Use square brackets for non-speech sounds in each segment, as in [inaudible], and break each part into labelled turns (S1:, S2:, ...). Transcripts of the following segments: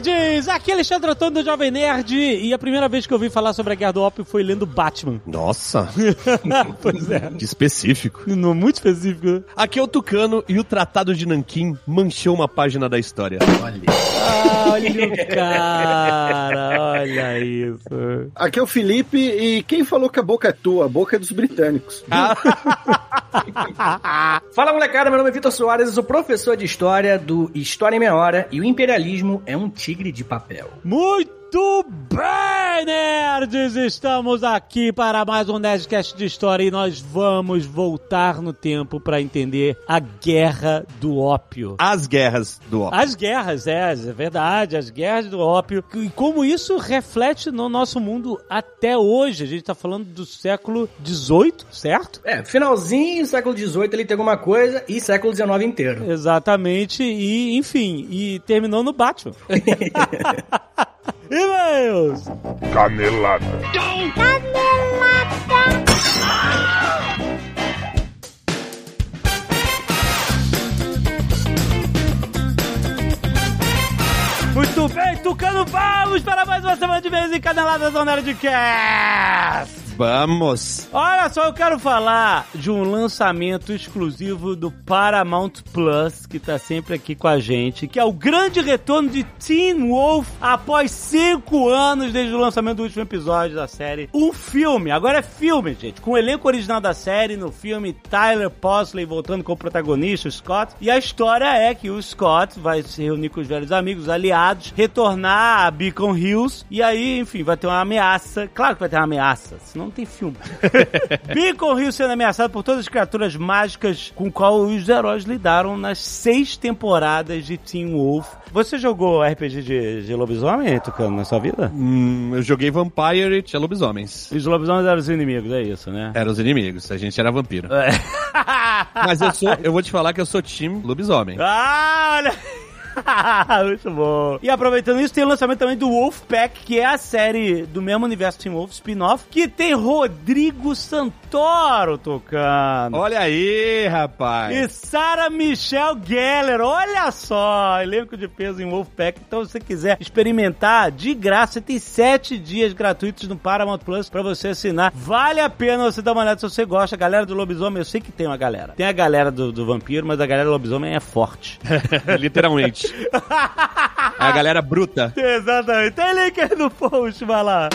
S1: Nerds! Aqui é Alexandre Antônio do Jovem Nerd e a primeira vez que eu ouvi falar sobre a Guerra do Ópio foi lendo Batman. [laughs]
S2: Nossa, [laughs]
S1: pois é.
S2: que específico.
S1: No, muito específico. né?
S2: Aqui é o Tucano e o Tratado de Nanquim manchou uma página da história. Olha.
S1: Ah, olha o cara, olha isso.
S3: Aqui é o Felipe e quem falou que a boca é tua? A boca é dos britânicos. [laughs] [laughs]
S4: Fala molecada, meu nome é Vitor Soares, eu sou professor de História do História em Meia Hora e o imperialismo é um tigre de papel.
S1: Muito bem, nerds! Estamos aqui para mais um Nerdcast de História e nós vamos voltar no tempo para entender a Guerra do Ópio.
S2: As guerras do ópio.
S1: As guerras, é, é verdade, as guerras do ópio. E como isso reflete no nosso mundo até hoje. A gente tá falando do século XVIII, certo?
S4: É, finalzinho, século XVIII ele tem alguma coisa e século XIX inteiro.
S1: Exatamente, e enfim, e terminou no Batman. [laughs] E-mails!
S5: Canelada.
S1: Muito bem, Tucano, vamos para mais uma semana de vez em Caneladas do Nerdcast!
S2: Vamos.
S1: Olha só, eu quero falar de um lançamento exclusivo do Paramount Plus, que tá sempre aqui com a gente, que é o grande retorno de Teen Wolf após cinco anos desde o lançamento do último episódio da série. Um filme, agora é filme, gente, com o elenco original da série, no filme Tyler Posley voltando como protagonista, o Scott, e a história é que o Scott vai se reunir com os velhos amigos, aliados, retornar a Beacon Hills, e aí, enfim, vai ter uma ameaça, claro que vai ter uma ameaça, senão não tem filme. [laughs] Beacon Hill sendo ameaçado por todas as criaturas mágicas com qual os heróis lidaram nas seis temporadas de Teen Wolf. Você jogou RPG de, de lobisomem, Tucano, na sua vida?
S2: Hum, eu joguei Vampire e tinha lobisomens.
S1: Os lobisomens eram os inimigos, é isso, né?
S2: Eram os inimigos, a gente era vampiro.
S1: É.
S2: Mas eu sou, eu vou te falar que eu sou time lobisomem. [laughs]
S1: Ah, olha! [laughs] Muito bom. E aproveitando isso, tem o lançamento também do Wolfpack, que é a série do mesmo universo Team Wolf spin-off, que tem Rodrigo Santoro tocando.
S2: Olha aí,
S1: E
S2: rapaz.
S1: Sarah Michelle Gellar, olha só, elenco de peso em Wolfpack. Então, se você quiser experimentar de graça, você tem sete dias gratuitos no Paramount Plus pra você assinar. Vale a pena você dar uma olhada se você gosta. A galera do lobisomem, eu sei que tem uma galera. Tem a galera do, do vampiro, mas a galera do lobisomem é forte. [laughs]
S2: Literalmente. [laughs] a galera bruta.
S1: Exatamente. Tem link aí no post, vai lá.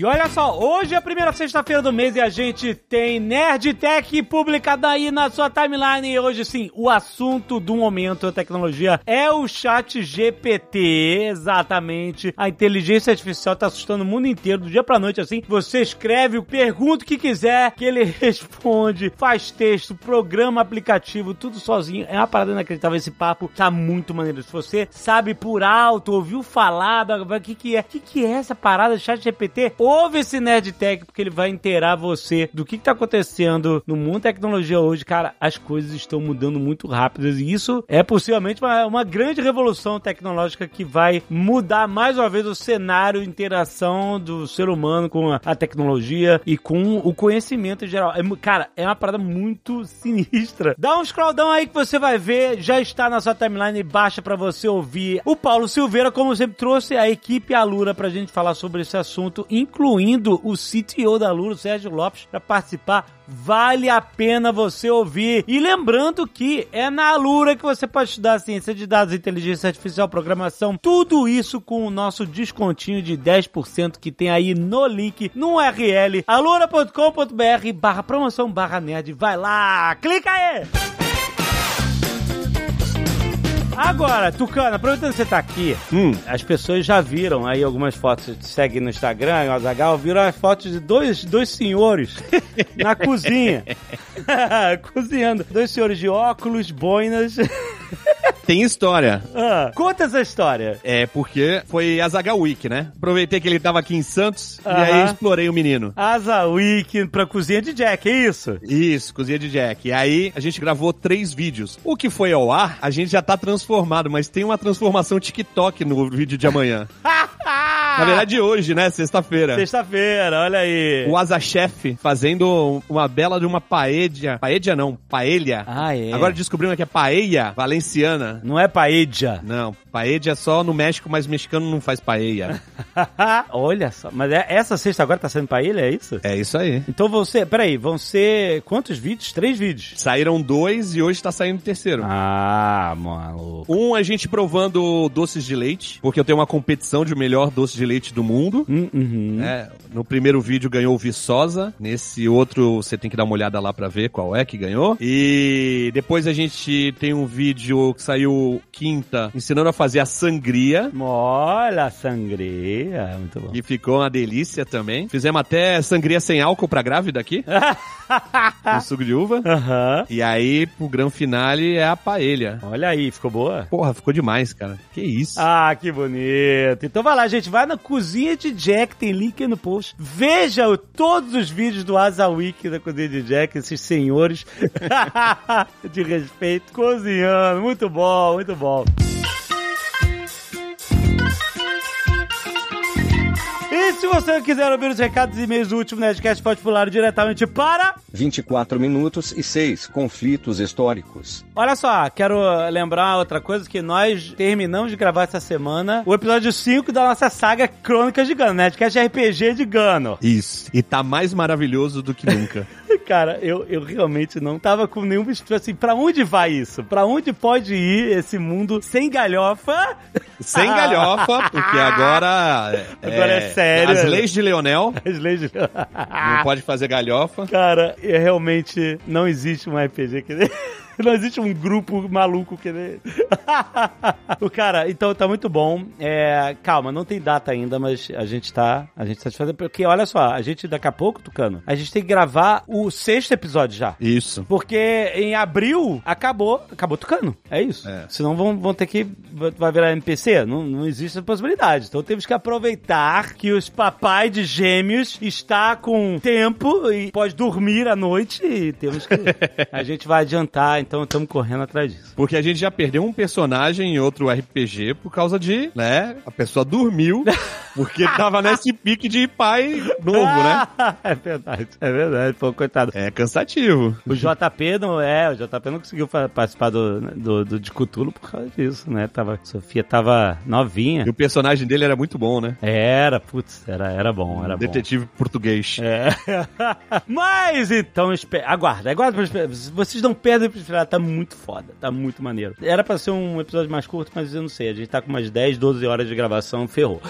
S1: E olha só, hoje é a primeira sexta-feira do mês e a gente tem Nerd Tech publicada aí na sua timeline. E hoje sim, o assunto do momento da tecnologia é o chat GPT. Exatamente. A inteligência artificial tá assustando o mundo inteiro, do dia pra noite, assim. Você escreve, pergunta o que quiser, que ele [laughs] responde, faz texto, programa aplicativo, tudo sozinho. É uma parada inacreditável esse papo. Tá muito maneiro. Se você sabe por alto, ouviu falar, o que que é? O que que é essa parada de chat GPT? Ouve esse Nerd Tech, porque ele vai inteirar você do que, que tá acontecendo no mundo da tecnologia hoje. Cara, as coisas estão mudando muito rápidas e isso é possivelmente uma, uma grande revolução tecnológica que vai mudar mais uma vez o cenário interação do ser humano com a, a tecnologia e com o conhecimento em geral. É cara, é uma parada muito [laughs] sinistra. Dá um scroll down aí que você vai ver, já está na sua timeline, baixa pra você ouvir. O Paulo Silveira, como sempre, trouxe a equipe Alura pra gente falar sobre esse assunto, incluindo o CTO da Alura, o Sérgio Lopes, pra participar. Vale a pena você ouvir. E lembrando que é na Alura que você pode estudar ciência de dados, inteligência artificial, programação, tudo isso com o nosso descontinho de 10% que tem aí no link, no URL, alura.com.br barra promoção barra nerd. Vai lá, clica aí! Agora, Tucano, aproveitando que você tá aqui,
S2: Hum.
S1: as pessoas já viram aí algumas fotos, te seguem no Instagram, o Azagal, viram as fotos de dois, dois senhores [laughs] na cozinha. [laughs] [laughs] Cozinhando. Dois senhores de óculos, boinas.
S2: Tem história.
S1: Ah, conta essa história.
S2: É porque foi a Zaga Week, né? Aproveitei que ele tava aqui em Santos e aí explorei o menino.
S1: Asa Week pra cozinha de Jack, é isso?
S2: Isso, cozinha de Jack. E aí a gente gravou três vídeos. O que foi ao ar, a gente já tá transformado, mas tem uma transformação TikTok no vídeo de amanhã. [laughs] Na verdade, hoje, né? Sexta-feira.
S1: Sexta-feira, olha aí.
S2: O Asa Chef fazendo uma bela de uma paella. Paella não, paella.
S1: Ah, é.
S2: Agora descobrimos que é paella valenciana.
S1: Não é paella.
S2: Não, paella é só no México, mas mexicano não faz paella. [laughs]
S1: olha só. Mas é- essa sexta agora tá sendo paella, é isso?
S2: é isso aí.
S1: Então ser, peraí, vão ser quantos vídeos? Três vídeos.
S2: Saíram dois e hoje tá saindo o terceiro.
S1: Ah, maluco.
S2: Um, a gente provando doces de leite, porque eu tenho uma competição de melhor doce de leite do mundo.
S1: Hum, uhum.
S2: É, no primeiro vídeo ganhou o Viçosa, nesse outro você tem que dar uma olhada lá pra ver qual é que ganhou. E depois a gente tem um vídeo que saiu quinta, ensinando a fazer a sangria.
S1: Olha a sangria, muito bom.
S2: E ficou uma delícia também. Fizemos até sangria sem álcool pra grávida aqui, [laughs] com suco de uva.
S1: Aham.
S2: E aí, pro grande finale, é a paella.
S1: Olha aí, ficou boa?
S2: Porra, ficou demais, cara. Que isso.
S1: Ah, que bonito. Então vai lá, gente. Vai na cozinha de Jack, tem link aí no post. Veja o- todos os vídeos do Asa Week da cozinha de Jack, esses senhores [laughs] de respeito, cozinhando. Muito bom, muito bom. Se você quiser ouvir os recados e e-mails do último Nerdcast, pode pular diretamente para
S6: 24 minutos e 6 conflitos históricos.
S1: Olha só, quero lembrar outra coisa que nós terminamos de gravar essa semana o episódio 5 da nossa saga Crônicas de Gano, é RPG de Gano.
S2: Isso. E tá mais maravilhoso do que nunca. [laughs] [laughs]
S1: Cara, eu, eu realmente não tava com nenhum tipo assim, pra onde vai isso? Pra onde pode ir esse mundo sem galhofa?
S2: Sem [laughs] galhofa, porque agora.
S1: Agora é sério.
S2: As leis de Leonel. [laughs]
S1: As leis de...
S2: Não pode fazer galhofa.
S1: Cara, é, realmente não existe um RPG que. [laughs] Não existe um grupo maluco que nem... [laughs] o cara, então tá muito bom. É, calma, não tem data ainda, mas a gente tá, a gente tá fazendo porque olha só, a gente daqui a pouco, Tucano, a gente tem que gravar o sexto episódio já.
S2: Isso.
S1: Porque em abril acabou, acabou Tucano. É isso.
S2: É.
S1: Senão vão, vão ter que. Vai virar NPC? Não, não existe essa possibilidade. Então temos que aproveitar que os papai de gêmeos está com tempo e pode dormir à noite e temos que. [laughs] a gente vai adiantar, então estamos correndo atrás disso.
S2: Porque a gente já perdeu um personagem em outro RPG por causa de, né? A pessoa dormiu [laughs] porque tava nesse pique de pai novo, né? [laughs]
S1: é verdade, é verdade. Pô, coitado.
S2: É cansativo.
S1: O JP não é, o JP não conseguiu participar do, do, do de Cthulhu por causa disso, né? Tava, Sofia tava novinha.
S2: E o personagem dele era muito bom, né?
S1: Era, putz, era, era bom, era bom.
S2: Detetive português.
S1: É. [laughs] Mas então, aguarda, aguarda. Vocês não perdem pra esperar, tá muito foda, tá muito maneiro. Era pra ser um episódio mais curto, mas eu não sei, a gente tá com umas 10, 12 horas de gravação, ferrou.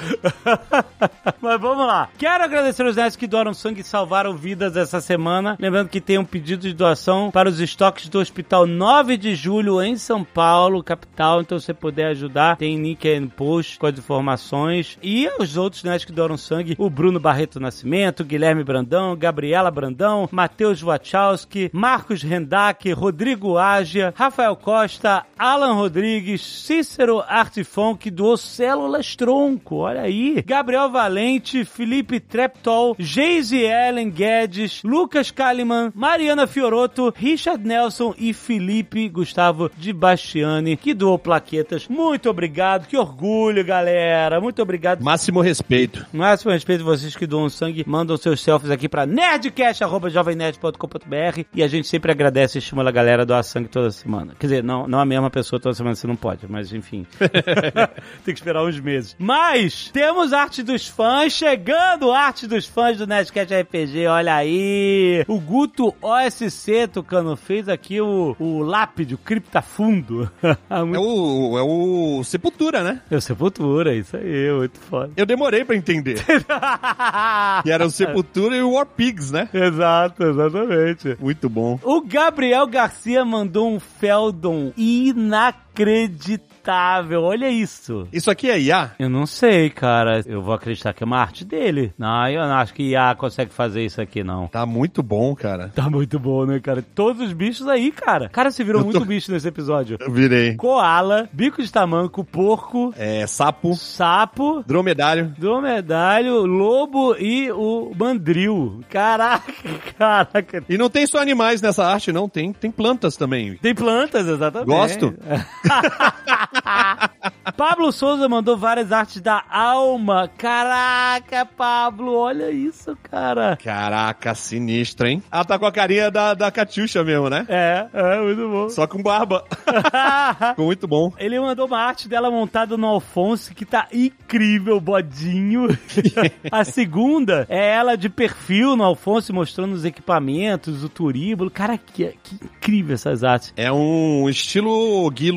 S1: [laughs] mas vamos lá. Quero agradecer os nerds que doaram sangue e salvaram vidas essa semana. Lembrando que tem um pedido de doação para os estoques do Hospital 9 de Julho em São Paulo, capital. Então, se você puder ajudar, tem link aí no post com as informações. E os outros nerds que doaram sangue, o Bruno Barreto Nascimento, Guilherme Brandão, Gabriela Brandão, Matheus Wachowski, Marcos Rendac, Rodrigo Ágia, Rafael Costa, Alan Rodrigues, Cícero Artifon, que doou células tronco, olha aí. Gabriel Valente, Felipe Treptol, Geise Ellen Guedes, Lucas Kalimann, Mariana Fioroto, Richard Nelson e Felipe Gustavo de Bastiani, que doou plaquetas. Muito obrigado, que orgulho, galera. Muito obrigado.
S2: Máximo respeito.
S1: Máximo respeito a vocês que doam sangue, mandam seus selfies aqui pra nerdcast.jovemnerd.com.br e a gente sempre agradece e estimula a galera a doar sangue toda semana. Quer dizer, não, não a mesma pessoa toda semana, você não pode, mas enfim. [laughs] Tem que esperar uns meses. Mas temos arte dos fãs chegando, arte dos fãs do Nerdcast RPG, olha aí. O Guto OSC, Tucano, fez aqui o, o lápide, o criptafundo. [laughs]
S2: É o, é o Sepultura, né?
S1: É o Sepultura, isso aí, muito foda.
S2: Eu demorei pra entender. [laughs] que era o Sepultura e o War Pigs, né?
S1: Exato, exatamente.
S2: Muito bom.
S1: O Gabriel Garcia mandou um Feldon inacreditável. Inacreditável. Olha isso.
S2: Isso aqui é IA?
S1: Eu não sei, cara. Eu vou acreditar que é uma arte dele. Não, eu não acho que IA consegue fazer isso aqui, não.
S2: Tá muito bom, cara.
S1: Tá muito bom, né, cara? Todos os bichos aí, cara. Cara, você virou
S2: tô-
S1: muito bicho nesse episódio.
S2: Eu virei.
S1: Koala, bico de tamanco, porco,
S2: É, sapo,
S1: sapo,
S2: dromedário.
S1: dromedário, lobo e o mandril. Caraca, [laughs] caraca.
S2: E não tem só animais nessa arte, não. Tem, tem plantas também.
S1: Tem plantas, exatamente.
S2: Gosto. [laughs] [laughs]
S1: Pablo Souza mandou várias artes da alma. Caraca, Pablo, olha isso, cara.
S2: Caraca, sinistro, hein? Ela tá com a carinha da, da Catiuxa mesmo, né?
S1: É, é muito bom.
S2: Só com barba. [laughs] Ficou muito bom.
S1: Ele mandou uma arte dela montada no Alfonso que tá incrível, bodinho. [laughs] a segunda é ela de perfil no Alfonso mostrando os equipamentos, o turíbulo. Cara, que, que incrível essas artes.
S2: É um estilo Gui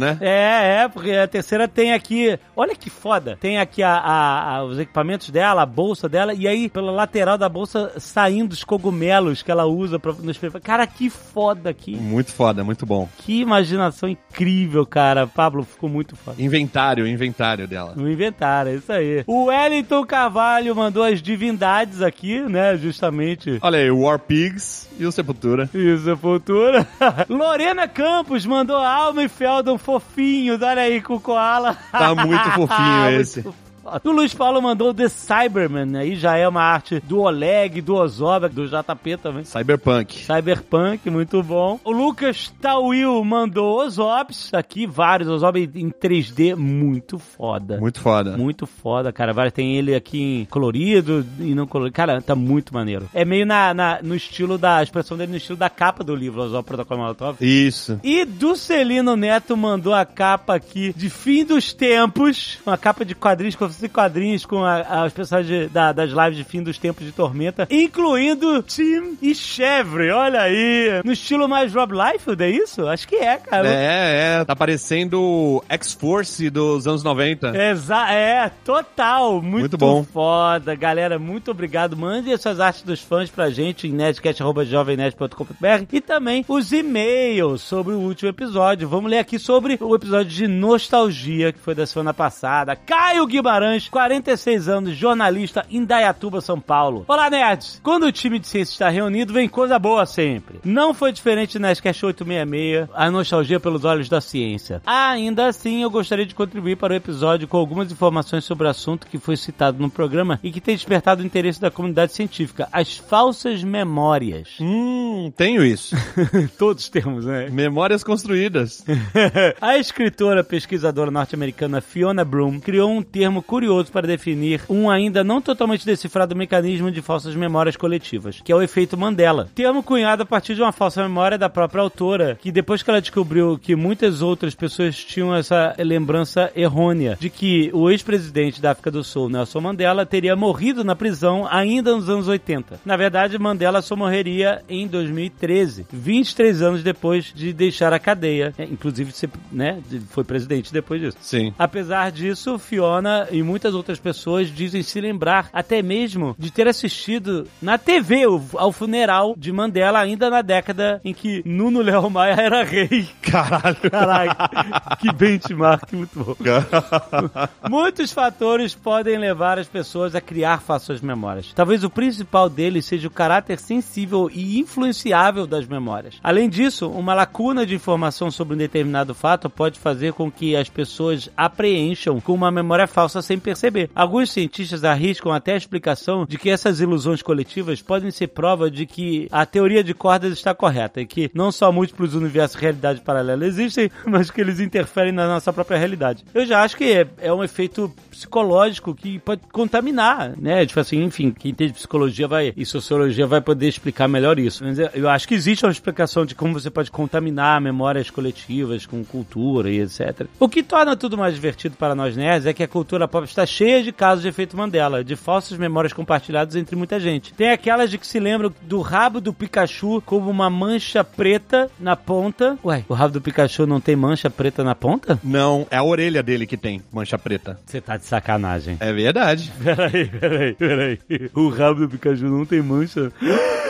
S2: né?
S1: É, é, porque a terceira tem aqui. Olha que foda. Tem aqui a, a- a- os equipamentos dela, a bolsa dela, e aí pela lateral da bolsa saindo os cogumelos que ela usa pra, nos. Cara, que foda aqui.
S2: Muito foda, muito bom.
S1: Que imaginação incrível, cara. Pablo ficou muito foda.
S2: Inventário, inventário dela.
S1: No inventário, é isso aí. O Wellington Carvalho mandou as divindades aqui, né? Justamente.
S2: Olha aí, o War Pigs e o Sepultura.
S1: Isso, Sepultura. [laughs] Lorena Campos mandou Alma e Feldon fofinhos, olha aí com o Koala.
S2: Tá muito fofinho [laughs]
S1: Muito
S2: esse.
S1: Foda. O Luiz Paulo mandou The Cyberman, aí já é uma arte do Oleg, do Ozoba, do JP também.
S2: Cyberpunk.
S1: Cyberpunk, muito bom. O Lucas Tawil mandou Ozobs, aqui vários Ozobs em 3D, muito foda.
S2: Muito foda.
S1: Muito foda, cara. Vários tem ele aqui em colorido e não colorido. Cara, tá muito maneiro. É meio na, na- no estilo da a expressão dele, no estilo da capa do livro, Oswald Protocolo Molotov.
S2: Isso.
S1: E do Celino Neto mandou a capa aqui de fim dos tempos, uma capa de quadrinhos, com de quadrinhos com a- as pessoas de- da- das lives de fim dos tempos de Tormenta, incluindo Tim e Chevre, olha aí, no estilo mais Rob Liefeld, é isso? Acho que é, cara.
S2: É, é. Tá parecendo X-Force dos anos 90.
S1: Exa é, total. Muito,
S2: Muito bom.
S1: foda. Galera, muito obrigado. Mandem as suas artes dos fãs pra gente em nerdcast.jovemnerd.com.br e também os e-mails sobre o último episódio. Vamos ler aqui sobre o episódio de nostalgia que foi da semana passada. Caio Guimarães, 46 anos, jornalista em Dayatuba, São Paulo. Olá, nerds! Quando o time de ciência está reunido, vem coisa boa sempre. Não foi diferente na Nerdcast 866, a nostalgia pelos olhos da ciência. Ainda assim, eu gostaria de contribuir para o episódio com algumas informações sobre o assunto que foi citado no programa e que tem despertado o interesse da comunidade científica: as falsas memórias.
S2: Hum, tenho isso. [laughs]
S1: Todos temos, né?
S2: Memórias construídas. [laughs]
S1: A escritora pesquisadora norte-americana Fiona Broom criou um termo curioso para definir um ainda não totalmente decifrado mecanismo de falsas memórias coletivas, que é o efeito Mandela. Termo cunhado a partir de uma falsa memória da própria autora, que depois que ela descobriu que muitas outras pessoas tinham essa lembrança errônea de que o ex-presidente da África do Sul, Nelson Mandela, teria morrido na prisão ainda nos anos 80. Na verdade, Mandela só morreria em 2013, 23 anos depois de deixar a cadeia, É, inclusive ser, né, foi presidente depois disso.
S2: Sim.
S1: Apesar disso, Fiona e muitas outras pessoas dizem se lembrar até mesmo de ter assistido na TV ao funeral de Mandela ainda na década em que Nuno Léo Maia era rei.
S2: Caralho.
S1: Caraca, que benchmark muito bom. [laughs] Muitos fatores podem levar as pessoas a criar falsas memórias. Talvez o principal deles seja o caráter sensível e influenciável das memórias. Além disso, uma lacuna de informação sobre um determinado fato pode fazer com que as pessoas a preencham com uma memória falsa sem perceber. Alguns cientistas arriscam até a explicação de que essas ilusões coletivas podem ser prova de que a teoria de cordas está correta e que não só múltiplos universos e realidades paralelas existem, [laughs] mas que eles interferem na nossa própria realidade. Eu já acho que é, é um efeito psicológico que pode contaminar, né? Tipo assim, enfim, quem entende psicologia vai e sociologia vai poder explicar melhor isso. Mas eu acho que existe uma explicação de como você pode contaminar memórias coletivas com cultura e etc. O que torna tudo mais divertido para nós nerds é que a cultura pop está cheia de casos de efeito Mandela, de falsas memórias compartilhadas entre muita gente. Tem aquelas de que se lembram do rabo do Pikachu como uma mancha preta na ponta. Ué, o rabo do Pikachu não tem mancha preta na ponta?
S2: Não, é a orelha dele que tem mancha preta.
S1: Você tá de sacanagem.
S2: É verdade. [laughs]
S1: Peraí, peraí, peraí. O rabo do Pikachu não tem mancha?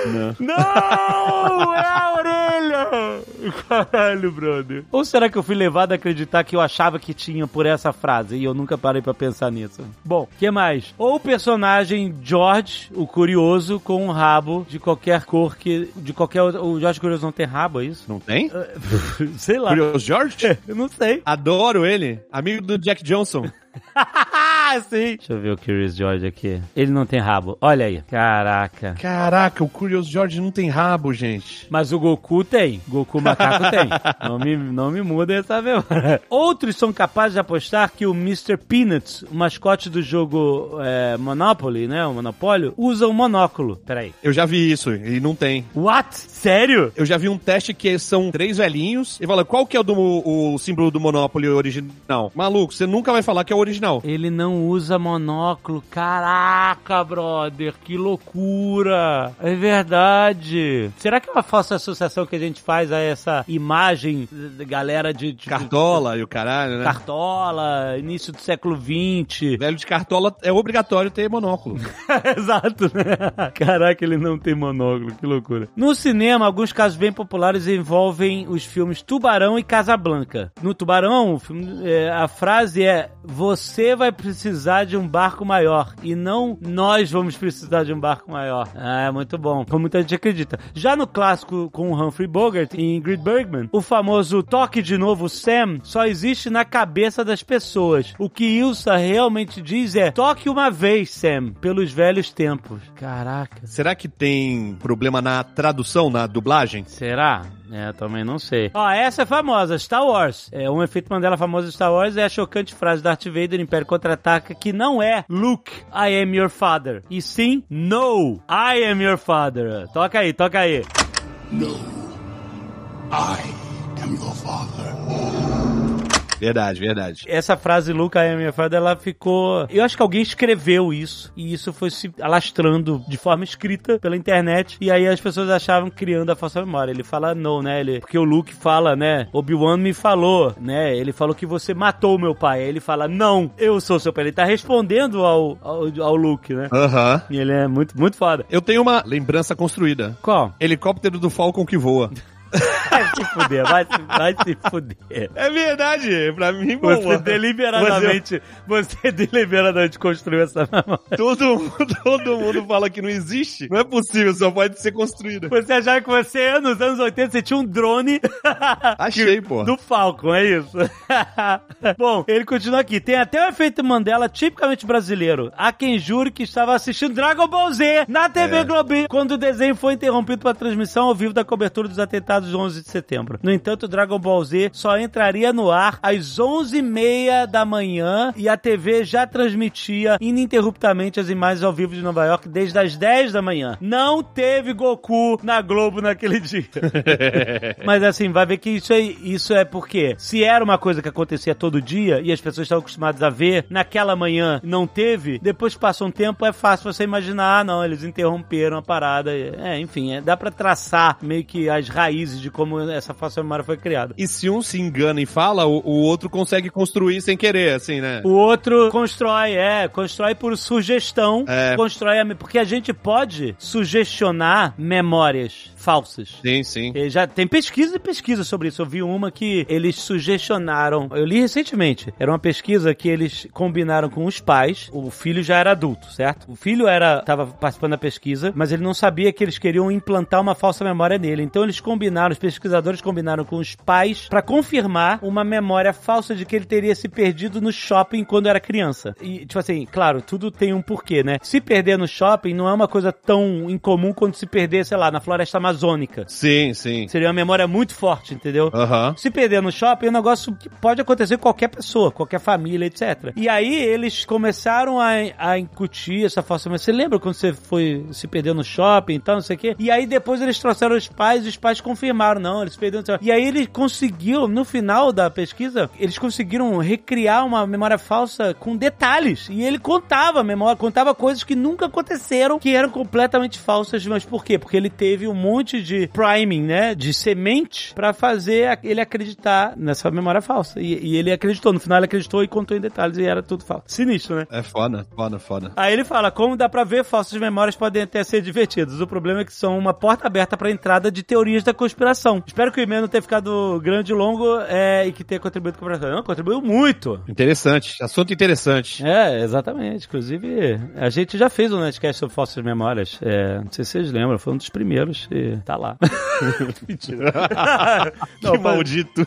S2: Não.
S1: Não! É a orelha! Caralho, brother. Ou será que eu fui levado a acreditar que eu achava que tinha por essa frase e eu nunca parei pra pensar nisso? Bom, que mais? Ou o personagem George, o curioso, com um rabo de qualquer cor que. de qualquer. O George Curioso não tem rabo, é isso?
S2: Não tem? [laughs]
S1: Sei lá.
S2: Curious George? [laughs]
S1: Eu não sei.
S2: Adoro ele. Amigo do Jack Johnson.
S1: 哈哈哈 Sim. Deixa eu ver o Curious George aqui. Ele não tem rabo. Olha aí. Caraca.
S2: Caraca, o Curious George não tem rabo, gente.
S1: Mas o Goku tem. Goku macaco tem. [laughs] Não me, não me muda essa memória. Outros são capazes de apostar que o Mr. Peanuts, o mascote do jogo é, Monopoly, né? O Monopólio, usa um monóculo. Peraí.
S2: Eu já vi isso e não tem.
S1: What? Sério?
S2: Eu já vi um teste que são três velhinhos e fala qual que é o, do, o símbolo do Monopoly original. Maluco, você nunca vai falar que é o original.
S1: Ele não usa monóculo. Caraca, brother, que loucura. É verdade. Será que é uma falsa associação que a gente faz a essa imagem da galera de... de
S2: Cartola e o caralho, né?
S1: Cartola, início do século XX.
S2: Velho de cartola é obrigatório ter monóculo. [laughs]
S1: Exato, né? Caraca, ele não tem monóculo, que loucura. No cinema, alguns casos bem populares envolvem os filmes Tubarão e Casablanca. No Tubarão, filme, é, a frase é: Você vai precisar de um barco maior e não nós vamos precisar de um barco maior. Ah, é muito bom, como muita gente acredita. Já no clássico com o Humphrey Bogart e Ingrid Bergman, o famoso toque de novo Sam só existe na cabeça das pessoas. O que Ilsa realmente diz é: toque uma vez, Sam, pelos velhos tempos. Caraca.
S2: Será que tem problema na tradução, na dublagem?
S1: Será? É, também não sei. Ó, essa é famosa, Star Wars. É um efeito Mandela famoso de Star Wars é a chocante frase Darth Vader Império Contra-Ataca que não é Luke, I am your father. E sim, No, I am your father. Toca aí, toca aí.
S7: No, I am your father.
S2: Verdade, verdade.
S1: Essa frase I am your father, ela ficou... Eu acho que alguém escreveu isso e isso foi se alastrando de forma escrita pela internet e aí as pessoas achavam criando a falsa memória. Ele fala no, né? Ele... Porque o Luke fala, né? Obi-Wan me falou, né? Ele falou que você matou meu pai. Aí ele fala, não, eu sou seu pai. Ele tá respondendo ao, ao, ao Luke, né?
S2: Aham.
S1: E ele é muito, muito foda.
S2: Eu tenho uma lembrança construída.
S1: Qual?
S2: Helicóptero do Falcon que voa.
S1: Vai se fuder, vai se, vai se fuder.
S2: É verdade, pra mim,
S1: Você
S2: boa.
S1: deliberadamente, você deliberadamente construiu essa memória.
S2: Todo mundo, todo mundo fala que não existe. Não é possível, só pode ser construída.
S1: Você achava que você, nos anos 80, você tinha um drone [laughs]
S2: Achei, pô.
S1: do Falcon, é isso? [laughs] Bom, ele continua aqui. Tem até o efeito Mandela tipicamente brasileiro. Há quem jure que estava assistindo Dragon Ball Z na TV
S2: É.
S1: Globinho quando o desenho foi interrompido para transmissão ao vivo da cobertura dos atentados de 11 de setembro. No entanto, o Dragon Ball Z só entraria no ar às 11h30 da manhã e a TV já transmitia ininterruptamente as imagens ao vivo de Nova York desde as 10 da manhã. Não teve Goku na Globo naquele [laughs] dia. [laughs] Mas assim, vai ver que isso é, isso é porque se era uma coisa que acontecia todo dia e as pessoas estavam acostumadas a ver, naquela manhã não teve, depois que passou um tempo é fácil você imaginar, ah, não, eles interromperam a parada. É, enfim, é, dá pra traçar meio que as raízes de como essa falsa memória foi criada.
S2: E se um se engana e fala, o, o outro consegue construir sem querer, assim, né?
S1: O outro constrói, é, constrói por sugestão,
S2: É.
S1: constrói, a, porque a gente pode sugestionar memórias falsas.
S2: Sim, sim.
S1: E Já tem pesquisa e pesquisa sobre isso. Eu vi uma que eles sugestionaram. Eu li recentemente. Era uma pesquisa que eles combinaram com os pais. O filho já era adulto, certo? O filho era estava participando da pesquisa, mas ele não sabia que eles queriam implantar uma falsa memória nele. Então eles combinaram, os pesquisadores combinaram com os pais para confirmar uma memória falsa de que ele teria se perdido no shopping quando era criança. E tipo assim, claro, tudo tem um porquê, né? Se perder no shopping não é uma coisa tão incomum quanto se perder, sei lá, na floresta amazônica.
S2: Sim, sim.
S1: Seria uma memória muito forte, entendeu?
S2: Aham.
S1: Se perder no shopping é um negócio que pode acontecer com qualquer pessoa, qualquer família, etc. E aí eles começaram a, a incutir essa falsa memória. Você lembra quando você foi se perder no shopping e tal, não sei o quê? E aí depois eles trouxeram os pais e os pais confirmaram, não, eles perderam. E aí ele conseguiu, no final da pesquisa, eles conseguiram recriar uma memória falsa com detalhes. E ele contava a memória, contava coisas que nunca aconteceram, que eram completamente falsas. Mas por quê? Porque ele teve um monte de priming, né? De semente pra fazer ele acreditar nessa memória falsa. E, e ele acreditou. No final ele acreditou e contou em detalhes e era tudo falso. Sinistro, né?
S2: É foda, foda, foda.
S1: Aí ele fala, como dá pra ver, falsas memórias podem até ser divertidas. O problema é que são uma porta aberta pra entrada de teorias da Espero que o e-mail não tenha ficado grande e longo é, e que tenha contribuído com a conversação. Não, contribuiu muito.
S2: Interessante, assunto interessante.
S1: É, exatamente. Inclusive, a gente já fez um Netcast sobre falsas memórias. É, não sei se vocês lembram, foi um dos primeiros e tá lá. [laughs] Mentira. [laughs]
S2: que maldito.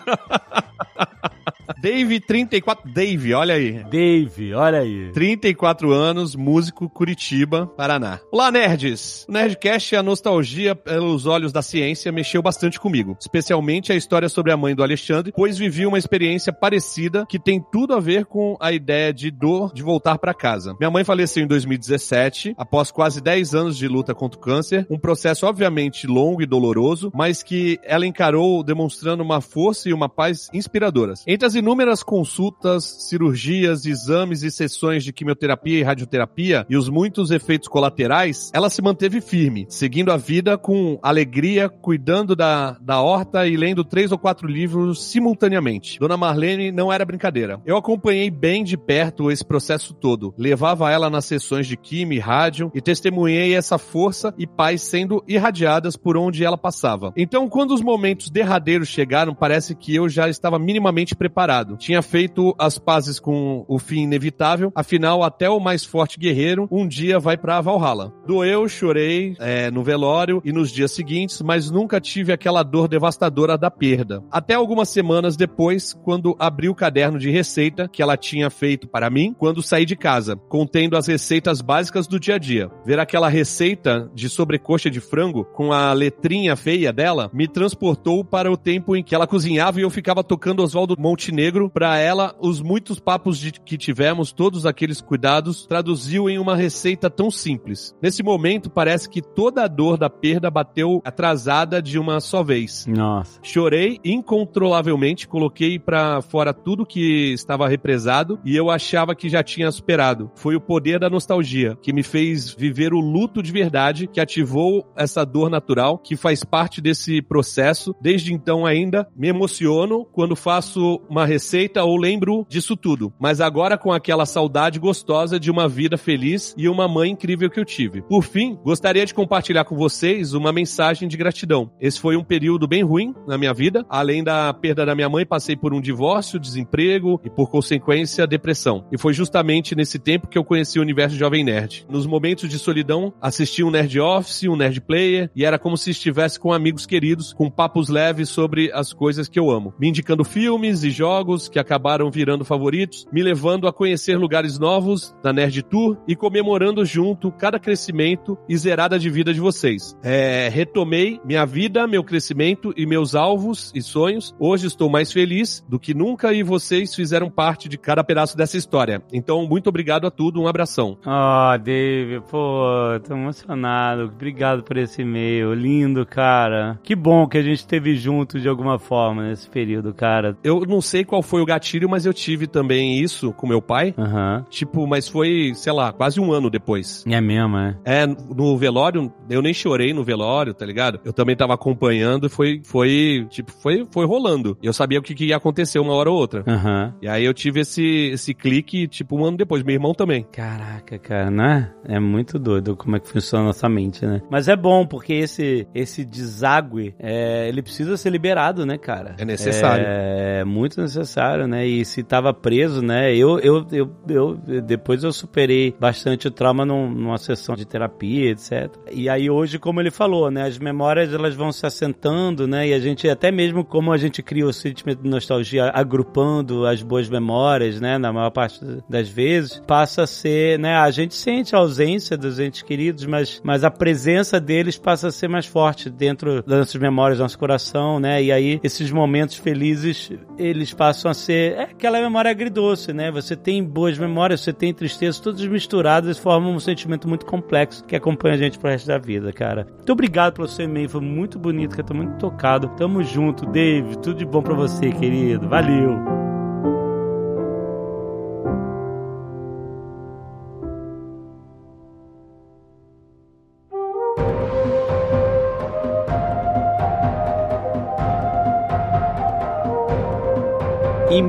S2: Dave, 34. Dave, olha aí.
S1: Dave, olha aí.
S2: 34 anos, músico, Curitiba, Paraná. Olá, nerds! O Nerdcast, a nostalgia pelos olhos da ciência, mexeu bastante comigo. Especialmente a história sobre a mãe do Alexandre, pois vivi uma experiência parecida que tem tudo a ver com a ideia de dor de voltar para casa. Minha mãe faleceu em 2017, após quase 10 anos de luta contra o câncer, um processo obviamente longo e doloroso, mas que ela encarou demonstrando uma força e uma paz inspiradoras. Entre as inúmeras consultas, cirurgias, exames e sessões de quimioterapia e radioterapia e os muitos efeitos colaterais, ela se manteve firme, seguindo a vida com alegria, cuidando da, da horta e lendo três ou quatro livros simultaneamente. Dona Marlene não era brincadeira. Eu acompanhei bem de perto esse processo todo. Levava ela nas sessões de quimio e rádio e testemunhei essa força e paz sendo irradiadas por onde ela passava. Então, quando os momentos derradeiros chegaram, parece que eu já estava minimamente preparado. Tinha feito as pazes com o fim inevitável, afinal, até o mais forte guerreiro um dia vai pra Valhalla. Doeu, chorei é, no velório e nos dias seguintes, mas nunca tive aquela dor devastadora da perda. Até algumas semanas depois, quando abri o caderno de receita que ela tinha feito para mim quando saí de casa, contendo as receitas básicas do dia a dia. Ver aquela receita de sobrecoxa de frango com a letrinha feia dela me transportou para o tempo em que ela cozinhava e eu ficava tocando Oswaldo Montenegro para ela os muitos papos de que tivemos, todos aqueles cuidados, traduziu em uma receita tão simples. Nesse momento parece que toda a dor da perda bateu atrasada de uma só vez.
S1: Nossa.
S2: Chorei incontrolavelmente, coloquei para fora tudo que estava represado e eu achava que já tinha superado. Foi o poder da nostalgia que me fez viver o luto de verdade, que ativou essa dor natural, que faz parte desse processo. Desde então ainda me emociono quando faço uma receita ou lembro disso tudo, mas agora com aquela saudade gostosa de uma vida feliz e uma mãe incrível que eu tive. Por fim, gostaria de compartilhar com vocês uma mensagem de gratidão. Esse foi um período bem ruim na minha vida. Além da perda da minha mãe, passei por um divórcio, desemprego e, por consequência, depressão. E foi justamente nesse tempo que eu conheci o universo Jovem Nerd. Nos momentos de solidão, assisti um Nerd Office, um Nerd Player, e era como se estivesse com amigos queridos, com papos leves sobre as coisas que eu amo. Me indicando filmes e jogos que acabaram virando favoritos, me levando a conhecer lugares novos da Nerd Tour e comemorando junto cada crescimento e zerada de vida de vocês. É, retomei minha vida, meu crescimento e meus alvos e sonhos. Hoje estou mais feliz do que nunca e vocês fizeram parte de cada pedaço dessa história. Então, muito obrigado a tudo, um abração.
S1: Oh, Dave, pô, tô emocionado. Obrigado por esse e-mail. Lindo, cara. Que bom que a gente esteve junto de alguma forma nesse período, cara.
S2: Eu não sei qual foi o gatilho, mas eu tive também isso com meu pai.
S1: Aham.
S2: Tipo, mas foi, sei lá, quase um ano depois.
S1: É mesmo, é?
S2: É, no velório, eu nem chorei no velório, tá ligado? Eu também tava acompanhando e foi, foi, tipo, foi, foi rolando. Eu sabia o que, que ia acontecer uma hora ou outra.
S1: Aham.
S2: E aí eu tive esse, esse clique, tipo, um ano depois. Meu irmão também.
S1: Caraca, cara, né? É muito doido como é que funciona a nossa mente, né? Mas é bom, porque esse, esse deságue, é, ele precisa ser liberado, né, cara?
S2: É necessário.
S1: É muito necessário, né? E se tava preso, né? Eu, eu, eu, eu depois eu superei bastante o trauma num- numa sessão de terapia, etc. E aí hoje, como ele falou, né? As memórias, elas vão se assentando, né? E a gente, até mesmo como a gente cria o sentimento de nostalgia agrupando as boas memórias, né? Na maior parte das vezes, passa a ser, né? A gente sente a ausência dos entes queridos, mas, mas a presença deles passa a ser mais forte dentro das nossas memórias, do nosso coração, né? E aí, esses momentos felizes, eles passam a ser é aquela memória agridoce, né? Você tem boas memórias, você tem tristeza, todas misturadas formam um sentimento muito complexo que acompanha a gente pro resto da vida, cara. Muito obrigado pelo seu e-mail, foi muito bonito, cara. Tô muito tocado. Tamo junto, Dave. Tudo de bom pra você, querido. Valeu.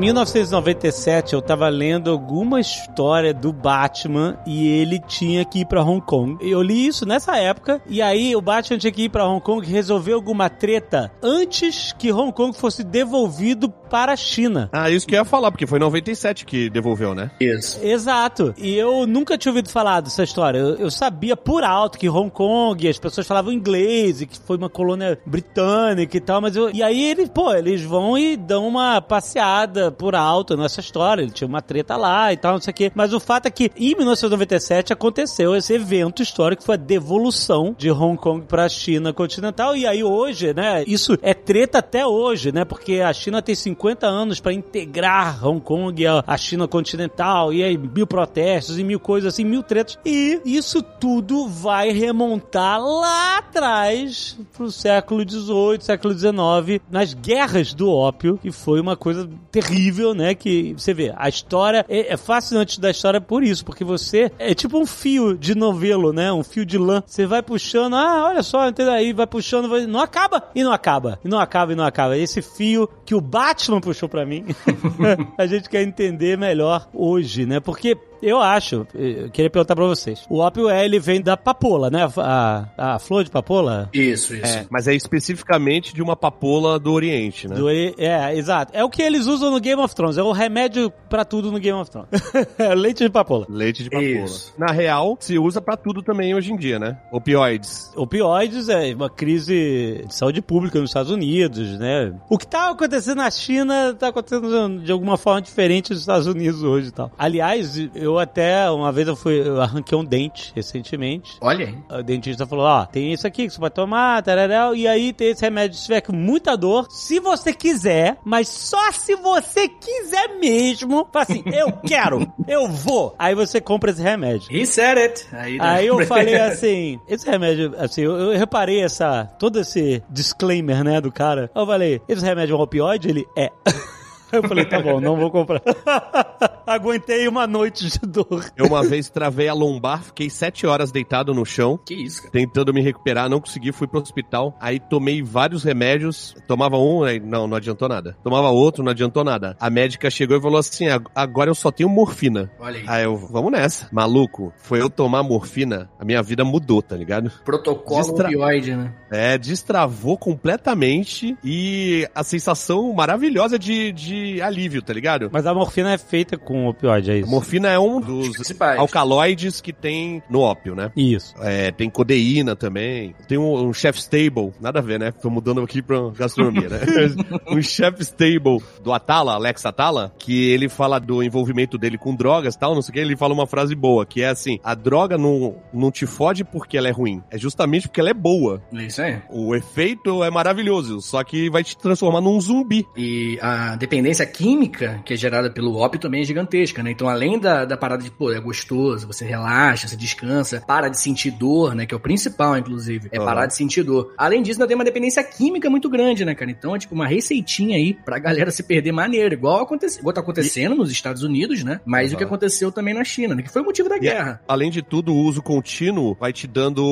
S1: 1997, eu tava lendo alguma história do Batman e ele tinha que ir pra Hong Kong. Eu li isso nessa época, e aí o Batman tinha que ir pra Hong Kong e resolver alguma treta antes que Hong Kong fosse devolvido para a China.
S2: Ah, isso que eu ia falar, porque foi em 97 que devolveu, né?
S4: Isso.
S1: Exato. E eu nunca tinha ouvido falar dessa história. Eu, eu sabia por alto que Hong Kong, as pessoas falavam inglês e que foi uma colônia britânica e tal, mas eu. E aí eles, pô, eles vão e dão uma passeada por alto nessa história. Ele tinha uma treta lá e tal, não sei o quê. Mas o fato é que em 1997 aconteceu esse evento histórico que foi a devolução de Hong Kong para a China continental. E aí hoje, né, isso é treta até hoje, né? Porque a China tem 50 anos para integrar Hong Kong à China continental, e aí mil protestos e mil coisas assim, mil tretas. E isso tudo vai remontar lá atrás pro século XVIII, século XIX, nas guerras do ópio, que foi uma coisa terrível, né? Que você vê, a história é, é fascinante da história por isso, porque você é tipo um fio de novelo, né? Um fio de lã. Você vai puxando, ah, olha só, entendeu? aí vai puxando, vai... não acaba e não acaba, e não acaba e não acaba. Esse fio que o Batman puxou pra mim, [laughs] a gente quer entender melhor hoje, né? Porque eu acho, eu queria perguntar pra vocês. O ópio é, ele vem da papoula, né? A, a flor de papoula?
S4: Isso, isso.
S2: É, mas é especificamente de uma papoula do Oriente, né?
S1: Do- é, exato. É o que eles usam no Game of Thrones. É o remédio pra tudo no Game of Thrones. [laughs] Leite de papoula.
S2: Leite de papoula.
S4: Isso.
S2: Na real, se usa pra tudo também hoje em dia, né? Opioides.
S1: Opioides é uma crise de saúde pública nos Estados Unidos, né? O que tá acontecendo na China tá acontecendo de alguma forma diferente nos Estados Unidos hoje e tal. Aliás, eu até, uma vez eu fui, eu arranquei um dente recentemente.
S4: Olha aí.
S1: O dentista falou, ó, tem isso aqui que você pode tomar, tararel, e aí tem esse remédio se tiver com muita dor, se você quiser, mas só se você quiser mesmo, fala assim, eu [laughs] quero, eu vou. Aí você compra esse remédio.
S4: He said it. Aí?
S1: Aí eu [laughs] falei assim, esse remédio, assim, eu, eu reparei essa, todo esse disclaimer, né, do cara. Eu falei, esse remédio é um opioide? Ele é. [laughs] Eu falei, tá bom, não vou comprar. [laughs] Aguentei uma noite de dor.
S2: Eu uma vez travei a lombar, fiquei sete horas deitado no chão.
S4: Que isso, cara.
S2: Tentando me recuperar, não consegui, fui pro hospital. Aí tomei vários remédios. Tomava um, aí não, não adiantou nada. Tomava outro, não adiantou nada. A médica chegou e falou assim: "Ag- agora eu só tenho morfina.
S4: Olha aí.
S2: Aí eu, vamos nessa. Maluco, foi eu tomar morfina, a minha vida mudou, tá ligado?
S4: Protocolo
S2: Distra-
S4: opioide, né?
S2: É, destravou completamente e a sensação maravilhosa de, de alívio, tá ligado?
S1: Mas a morfina é feita com opioide, é
S2: A
S1: isso?
S2: morfina é um dos
S4: principais.
S2: alcaloides que tem no ópio, né?
S1: Isso.
S2: É, tem codeína também. Tem um, um chef's table, nada a ver, né? Tô mudando aqui pra gastronomia, né? [laughs] um chef's table do Atala, Alex Atala, que ele fala do envolvimento dele com drogas e tal, não sei o que, ele fala uma frase boa, que é assim, a droga não, não te fode porque ela é ruim, é justamente porque ela é boa.
S4: Isso aí.
S2: O efeito é maravilhoso, só que vai te transformar num zumbi.
S4: E a dependência química que é gerada pelo ópio também é gigantesca, né? Então, além da, da parada de, pô, é gostoso, você relaxa, você descansa, para de sentir dor, né? Que é o principal, inclusive. É
S2: Aham.
S4: parar de sentir dor. Além disso, ainda tem uma dependência química muito grande, né, cara? Então, é tipo uma receitinha aí pra galera se perder maneiro. Igual, acontece, igual tá acontecendo nos Estados Unidos, né? Mas
S2: Aham.
S4: o que aconteceu também na China, né? Que foi o motivo da guerra.
S2: Além de tudo, o uso contínuo vai te dando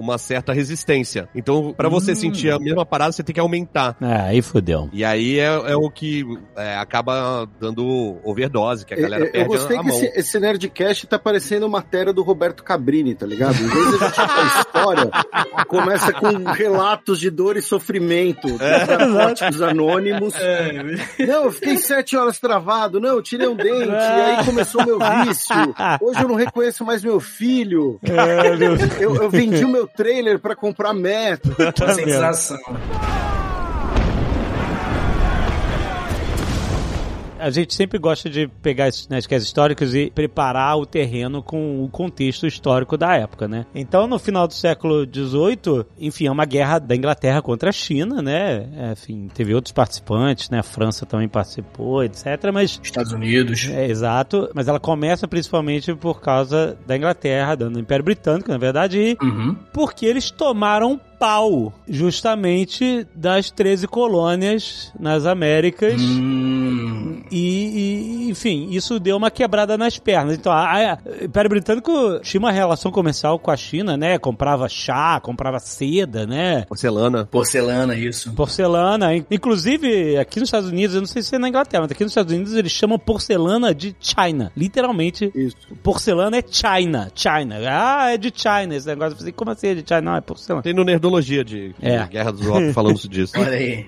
S2: uma certa resistência. Então, pra você
S4: Hum.
S2: sentir a mesma parada, você tem que aumentar.
S1: Ah, aí fodeu.
S2: E aí é, é o que é, acaba dando overdose, que a galera
S3: Eu, eu
S2: perde
S3: gostei
S2: a
S3: que
S2: mão.
S3: esse, esse Nerdcast tá parecendo matéria do Roberto Cabrini, tá ligado? Em vez de a gente contar história, [laughs] começa com relatos de dor e sofrimento dos narcóticos anônimos. Não, eu fiquei sete horas travado. Não, eu tirei um dente. E aí começou meu vício. Hoje eu não reconheço mais meu filho. Eu, eu vendi o meu trailer pra comprar metro.
S4: Sensação.
S1: A gente sempre gosta de pegar esses Nerdcasts históricos e preparar o terreno com o contexto histórico da época, né? Então, no final do século XVIII, enfim, é uma guerra da Inglaterra contra a China, né? É, enfim, teve outros participantes, né? A França também participou, etc. Mas
S4: Estados Unidos.
S1: é, exato, mas ela começa principalmente por causa da Inglaterra, do Império Britânico, na verdade, e
S4: Uhum.
S1: porque eles tomaram pau, justamente das 13 colônias nas Américas.
S4: Hum.
S1: E, e, enfim, isso deu uma quebrada nas pernas. Então, a, a Império Britânico tinha uma relação comercial com a China, né? Comprava chá, comprava seda, né?
S2: Porcelana.
S4: Porcelana, isso.
S1: Porcelana. In- Inclusive, aqui nos Estados Unidos, eu não sei se é na Inglaterra, mas aqui nos Estados Unidos eles chamam porcelana de China. Literalmente,
S3: Isso.
S1: porcelana é China. China. Ah, é de China esse negócio. Eu falei, como assim é de China? Não, é porcelana.
S2: Tem no Nerdologia de,
S1: É.
S2: de Guerra dos Ópios falando [laughs] disso.
S4: Olha aí.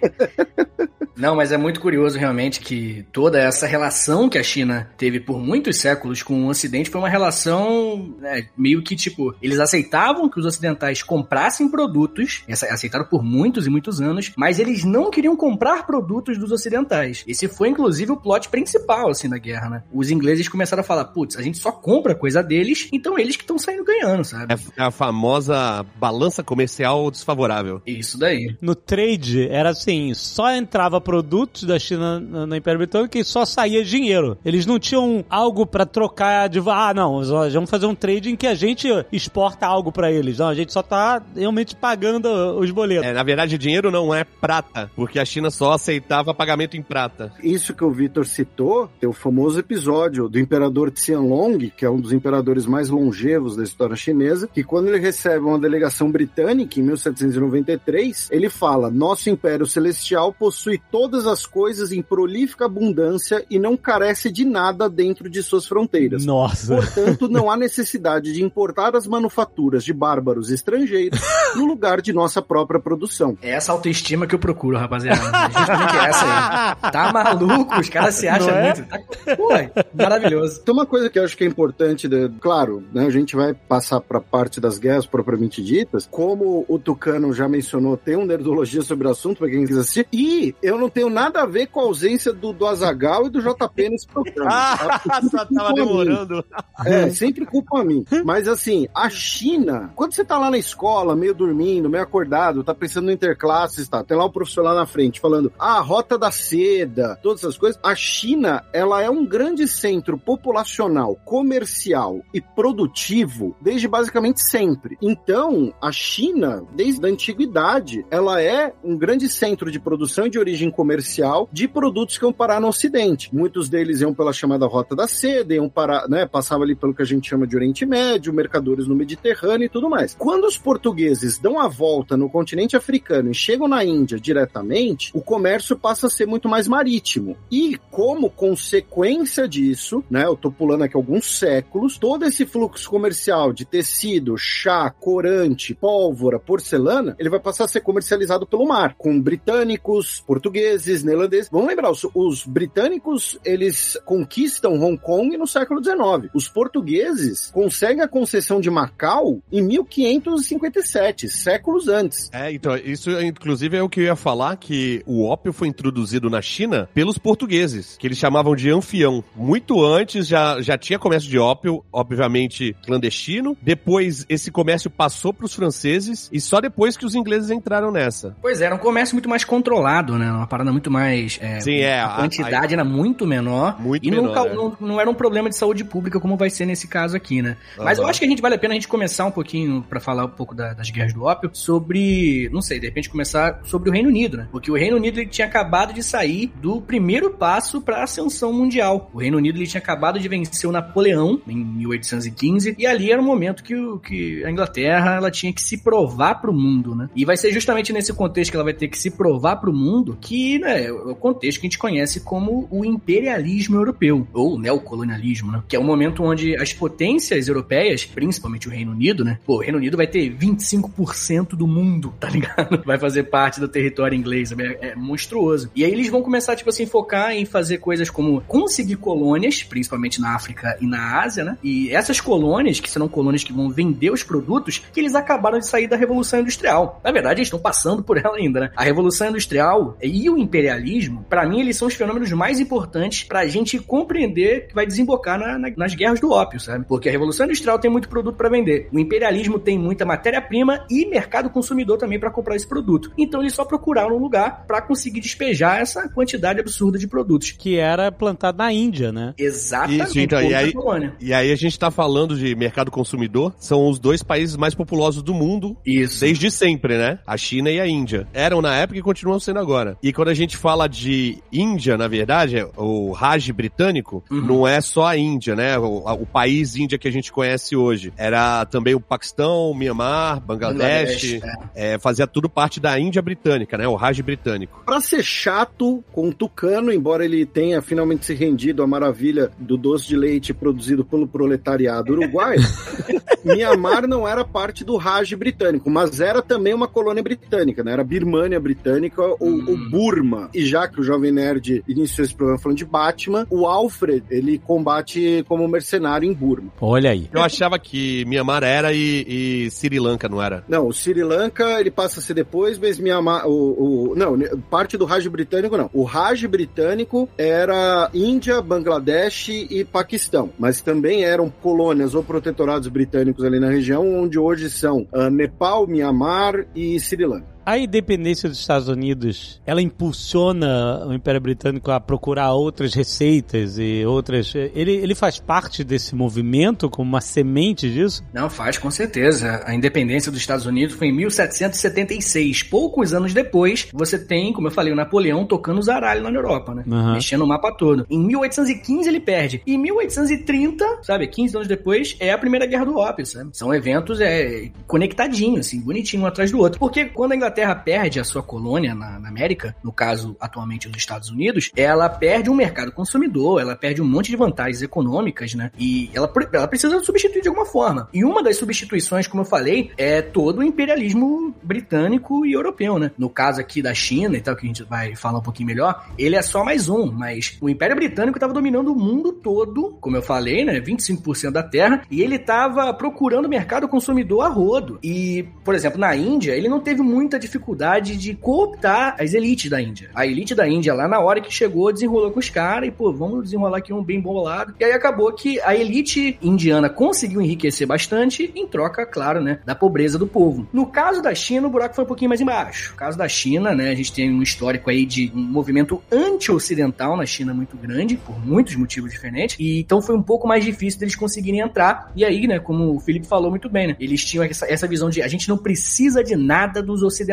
S4: Não, mas é muito curioso realmente que toda essa relação que a China teve por muitos séculos com o Ocidente foi uma relação né, meio que tipo, eles aceitavam que os ocidentais comprassem produtos, ace- aceitaram por muitos e muitos anos, mas eles não queriam comprar produtos dos ocidentais. Esse foi inclusive o plot principal assim da guerra, né? Os ingleses começaram a falar, putz, a gente só compra coisa deles, então eles que estão saindo ganhando, sabe?
S2: É a famosa balança comercial desfavorável.
S4: Isso daí.
S1: No trade, era assim, só entrava produtos da China no no Império Britânico e só saía dinheiro. Eles não tinham algo pra trocar de... Ah, não, nós vamos fazer um trade em que a gente exporta algo pra eles. Não, a gente só tá realmente pagando os boletos.
S2: É, na verdade, dinheiro não é prata, porque a China só aceitava pagamento em prata.
S3: Isso que o Vitor citou, tem o famoso episódio do imperador Qianlong, que é um dos imperadores mais longevos da história chinesa, que quando ele recebe uma delegação britânica em 1793, ele fala: Nosso império celestial possui todas as coisas em prolífica abundância e não carece de nada dentro de suas fronteiras.
S1: Nossa.
S3: Portanto, não há necessidade de importar as manufaturas de bárbaros estrangeiros [laughs] no lugar de nossa própria produção.
S4: É essa autoestima que eu procuro, rapaziada. Justamente essa aí. Tá maluco? Os caras se acham
S1: é?
S4: muito. Tá... Pô, maravilhoso.
S3: Tem uma coisa que eu acho que é importante, de- claro, né, a gente vai passar para a parte das guerras propriamente ditas. Como o Tucano já mencionou, tem um Nerdologia sobre o assunto, para quem quiser assistir. E eu não tenho nada a ver com a ausência do, do Azagal e do JP nesse programa. Porque [laughs]
S2: só tava demorando.
S3: É, sempre culpa a mim. Mas assim, a China, quando você tá lá na escola, meio dormindo, meio acordado, tá pensando no interclasses, tá? Tem lá o professor lá na frente falando, ah, rota da seda, todas essas coisas. A China, ela é um grande centro populacional, comercial e produtivo desde basicamente sempre. Então, a China, desde a antiguidade, ela é um grande centro de produção e de origem comercial de produtos que iam parar no Ocidente. Muitos deles iam pela chamada Rota da Seda, iam parar, né, passava ali pelo que a gente chama de Oriente Médio, mercadores no Mediterrâneo e tudo mais. Quando os portugueses dão a volta no continente africano e chegam na Índia diretamente, o comércio passa a ser muito mais marítimo. E como consequência disso, né, eu tô pulando aqui alguns séculos, todo esse fluxo comercial de tecido, chá, corante, pólvora, porcelana, ele vai passar a ser comercializado pelo mar, com britânicos, portugueses, neerlandeses. Vamos lembrar, os, os britânicos, eles conquistam Hong Kong no século XIX. Os portugueses conseguem a concessão de Macau em 1557, séculos antes.
S2: É, então, isso inclusive é o que eu ia falar, que o ópio foi introduzido na China pelos portugueses, que eles chamavam de anfião. Muito antes já, já tinha comércio de ópio, obviamente clandestino. Depois esse comércio passou para os franceses e só depois que os ingleses entraram nessa.
S4: Pois é, era um comércio muito mais controlado, né? Uma parada muito mais. é,
S2: Sim, é,
S4: A
S2: a-
S4: quantidade era muito menor.
S2: Muito
S4: e não,
S2: menor,
S4: cau-
S2: é.
S4: não, não era um problema de saúde pública como vai ser nesse caso aqui, né? Mas eu acho que a gente vale a pena a gente começar um pouquinho pra falar um pouco da- das guerras do ópio sobre, não sei, de repente começar sobre o Reino Unido, né? Porque o Reino Unido ele tinha acabado de sair do primeiro passo pra ascensão mundial. O Reino Unido ele tinha acabado de vencer o Napoleão em 1815 e ali era o momento que, que a Inglaterra ela tinha que se provar pro mundo, né? E vai ser justamente nesse contexto que ela vai ter que se provar pro mundo que, né, é o contexto que a gente conhece como o imperialismo europeu ou neocolonialismo, né? Que é o momento onde as potências europeias, principalmente o Reino Unido, né? Pô, o Reino Unido vai ter 25% do mundo, tá ligado? [laughs] Vai fazer parte do território inglês, é, é monstruoso. E aí eles vão começar, tipo assim, focar em fazer coisas como conseguir colônias, principalmente na África e na Ásia, né? E essas colônias, que serão colônias que vão vender os produtos, que eles acabaram de sair da Revolução Industrial. Na verdade, eles estão passando por ela ainda, né? A Revolução Industrial e o imperialismo, pra mim, eles são os fenômenos mais importantes pra gente compreender que vai desembocar na- na- nas guerras do ópio, sabe? Porque a Revolução Industrial tem muito produto pra vender. O imperialismo tem muita matéria-prima e mercado consumidor também para comprar esse produto. Então eles só procuraram um lugar para conseguir despejar essa quantidade absurda de produtos.
S1: Que era plantado na Índia, né?
S4: Exatamente.
S2: Isso, então, e aí, e aí a gente tá falando de mercado consumidor, são os dois países mais populosos do mundo
S4: Isso.
S2: Desde sempre, né? A China e a Índia. Eram na época e continuam sendo agora. E quando a gente fala de Índia, na verdade, o Raj britânico,
S4: Uhum.
S2: não é só a Índia, né? O, a- o país Índia que a gente conhece hoje. Era também o Paquistão, Myanmar, Bangladesh.
S4: Bangladesh,
S2: é, fazia tudo parte da Índia britânica, né? O Raj britânico.
S3: Pra ser chato com o Tucano, embora ele tenha finalmente se rendido à maravilha do doce de leite produzido pelo proletariado uruguaio, [laughs] Mianmar não era parte do Raj britânico, mas era também uma colônia britânica, né? Era Birmânia britânica ou,
S4: Hum.
S3: ou Burma. E já que o Jovem Nerd iniciou esse programa falando de Batman, o Alfred, ele combate como mercenário em Burma.
S1: Olha aí.
S2: Eu achava que Myanmar era e, e Sri Lanka não era.
S3: Não, o Sri Lanka ele passa a ser depois, mas Myanmar, o, o não, parte do Raj britânico não. O Raj britânico era Índia, Bangladesh e Paquistão, mas também eram colônias ou protetorados britânicos ali na região, onde hoje são ah, Nepal, Myanmar e Sri Lanka.
S1: A independência dos Estados Unidos, ela impulsiona o Império Britânico a procurar outras receitas e outras. Ele, ele faz parte desse movimento como uma semente disso?
S4: Não, faz com certeza. A independência dos Estados Unidos foi em 1776. Poucos anos depois, você tem, como eu falei, o Napoleão tocando o zaralho na Europa, né?
S1: Aham.
S4: Mexendo o mapa todo. Em 1815 ele perde. E em 1830, sabe, 15 anos depois, é a Primeira Guerra do Ópio, sabe? São eventos é, conectadinhos, assim, bonitinho um atrás do outro. Porque quando a Inglaterra perde a sua colônia na, na América, no caso, atualmente os Estados Unidos, ela perde um mercado consumidor, ela perde um monte de vantagens econômicas, né? E ela, ela precisa substituir de alguma forma. E uma das substituições, como eu falei, é todo o imperialismo britânico e europeu, né? No caso aqui da China e tal, que a gente vai falar um pouquinho melhor, ele é só mais um, mas o Império Britânico estava dominando o mundo todo, como eu falei, né? 25% da terra, e ele estava procurando mercado consumidor a rodo. E, por exemplo, na Índia, ele não teve muita dificuldade de cooptar as elites da Índia. A elite da Índia, lá na hora que chegou, desenrolou com os caras e, pô, vamos desenrolar aqui um bem bolado. E aí acabou que a elite indiana conseguiu enriquecer bastante, em troca, claro, né, da pobreza do povo. No caso da China, o buraco foi um pouquinho mais embaixo. No caso da China, né, a gente tem um histórico aí de um movimento anti-ocidental na China muito grande, por muitos motivos diferentes, e então foi um pouco mais difícil deles conseguirem entrar. E aí, né, como o Felipe falou muito bem, né, eles tinham essa, essa visão de a gente não precisa de nada dos ocidentais.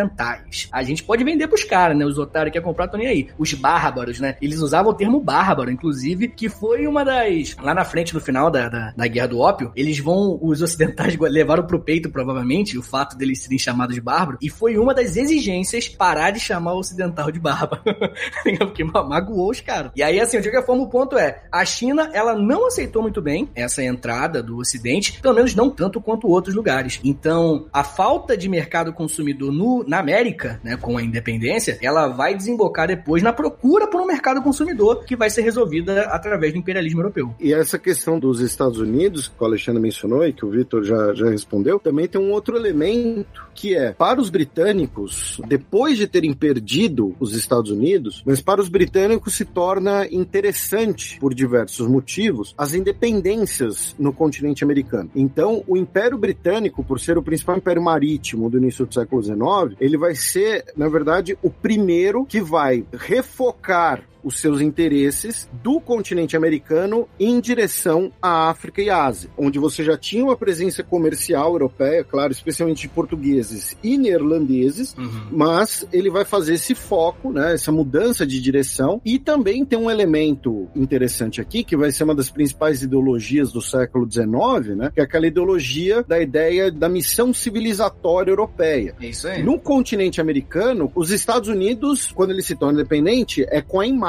S4: A gente pode vender pros caras, né, os otários que quer comprar, tô nem aí. Os bárbaros, né, eles usavam o termo bárbaro, inclusive, que foi uma das... Lá na frente, no final da, da, da Guerra do Ópio, eles vão, os ocidentais [laughs] levaram pro peito, provavelmente, o fato deles serem chamados de bárbaro, e foi uma das exigências parar de chamar o ocidental de bárbaro. [laughs] Porque ma- magoou os caras. E aí, assim, de qualquer forma, o ponto é, a China, ela não aceitou muito bem essa entrada do Ocidente, pelo menos não tanto quanto outros lugares. Então, a falta de mercado consumidor no, na América, né, com a independência, ela vai desembocar depois na procura por um mercado consumidor que vai ser resolvida através do imperialismo europeu.
S3: E essa questão dos Estados Unidos, que o Alexandre mencionou e que o Vitor já, já respondeu, também tem um outro elemento que é, para os britânicos, depois de terem perdido os Estados Unidos, mas para os britânicos se torna interessante, por diversos motivos, as independências no continente americano. Então, o Império Britânico, por ser o principal império marítimo do início do século XIX, ele vai ser, na verdade, o primeiro que vai refocar os seus interesses do continente americano em direção à África e Ásia, onde você já tinha uma presença comercial europeia, claro, especialmente de portugueses e neerlandeses, mas ele vai fazer esse foco, né, essa mudança de direção e também tem um elemento interessante aqui que vai ser uma das principais ideologias do século XIX, né, que é aquela ideologia da ideia da missão civilizatória europeia.
S4: É isso aí.
S3: No continente americano, os Estados Unidos, quando ele se torna independente, é com a imagem,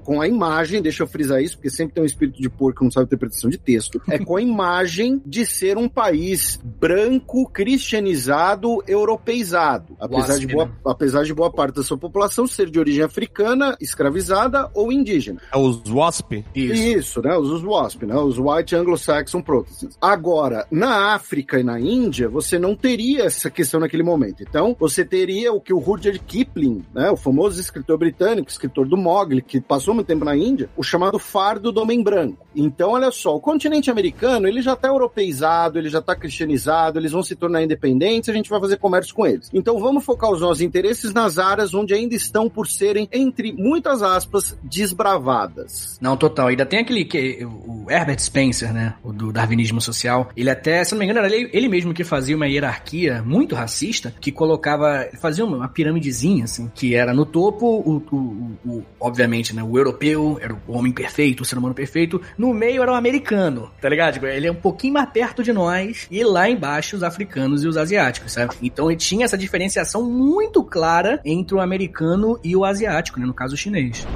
S3: com a imagem, deixa eu frisar isso, porque sempre tem um espírito de porco que não sabe interpretação de texto, é com a imagem de ser um país branco, cristianizado, europeizado. Apesar, de boa, apesar de boa parte da sua população ser de origem africana, escravizada ou indígena.
S2: É os WASP?
S3: Isso, né? Os, os WASP, né? Os White Anglo-Saxon Protestants. Agora, na África e na Índia, você não teria essa questão naquele momento. Então, você teria o que o Rudyard Kipling, né? O famoso escritor britânico, escritor do Mogli, que passou muito tempo na Índia, o chamado fardo do homem branco. Então, olha só, o continente americano, ele já está europeizado, ele já está cristianizado, eles vão se tornar independentes, a gente vai fazer comércio com eles. Então, vamos focar os nossos interesses nas áreas onde ainda estão por serem, entre muitas aspas, desbravadas.
S4: Não, total. Ainda tem aquele que o Herbert Spencer, né, o do darwinismo social, ele até, se não me engano, era ele, ele mesmo que fazia uma hierarquia muito racista, que colocava, fazia uma piramidezinha, assim, que era no topo, o, o, o, o obviamente, né, o europeu, era o homem perfeito, o ser humano perfeito, no meio era o americano, tá ligado? Ele é um pouquinho mais perto de nós, e lá embaixo os africanos e os asiáticos, sabe? Então ele tinha essa diferenciação muito clara entre o americano e o asiático, né, no caso o chinês.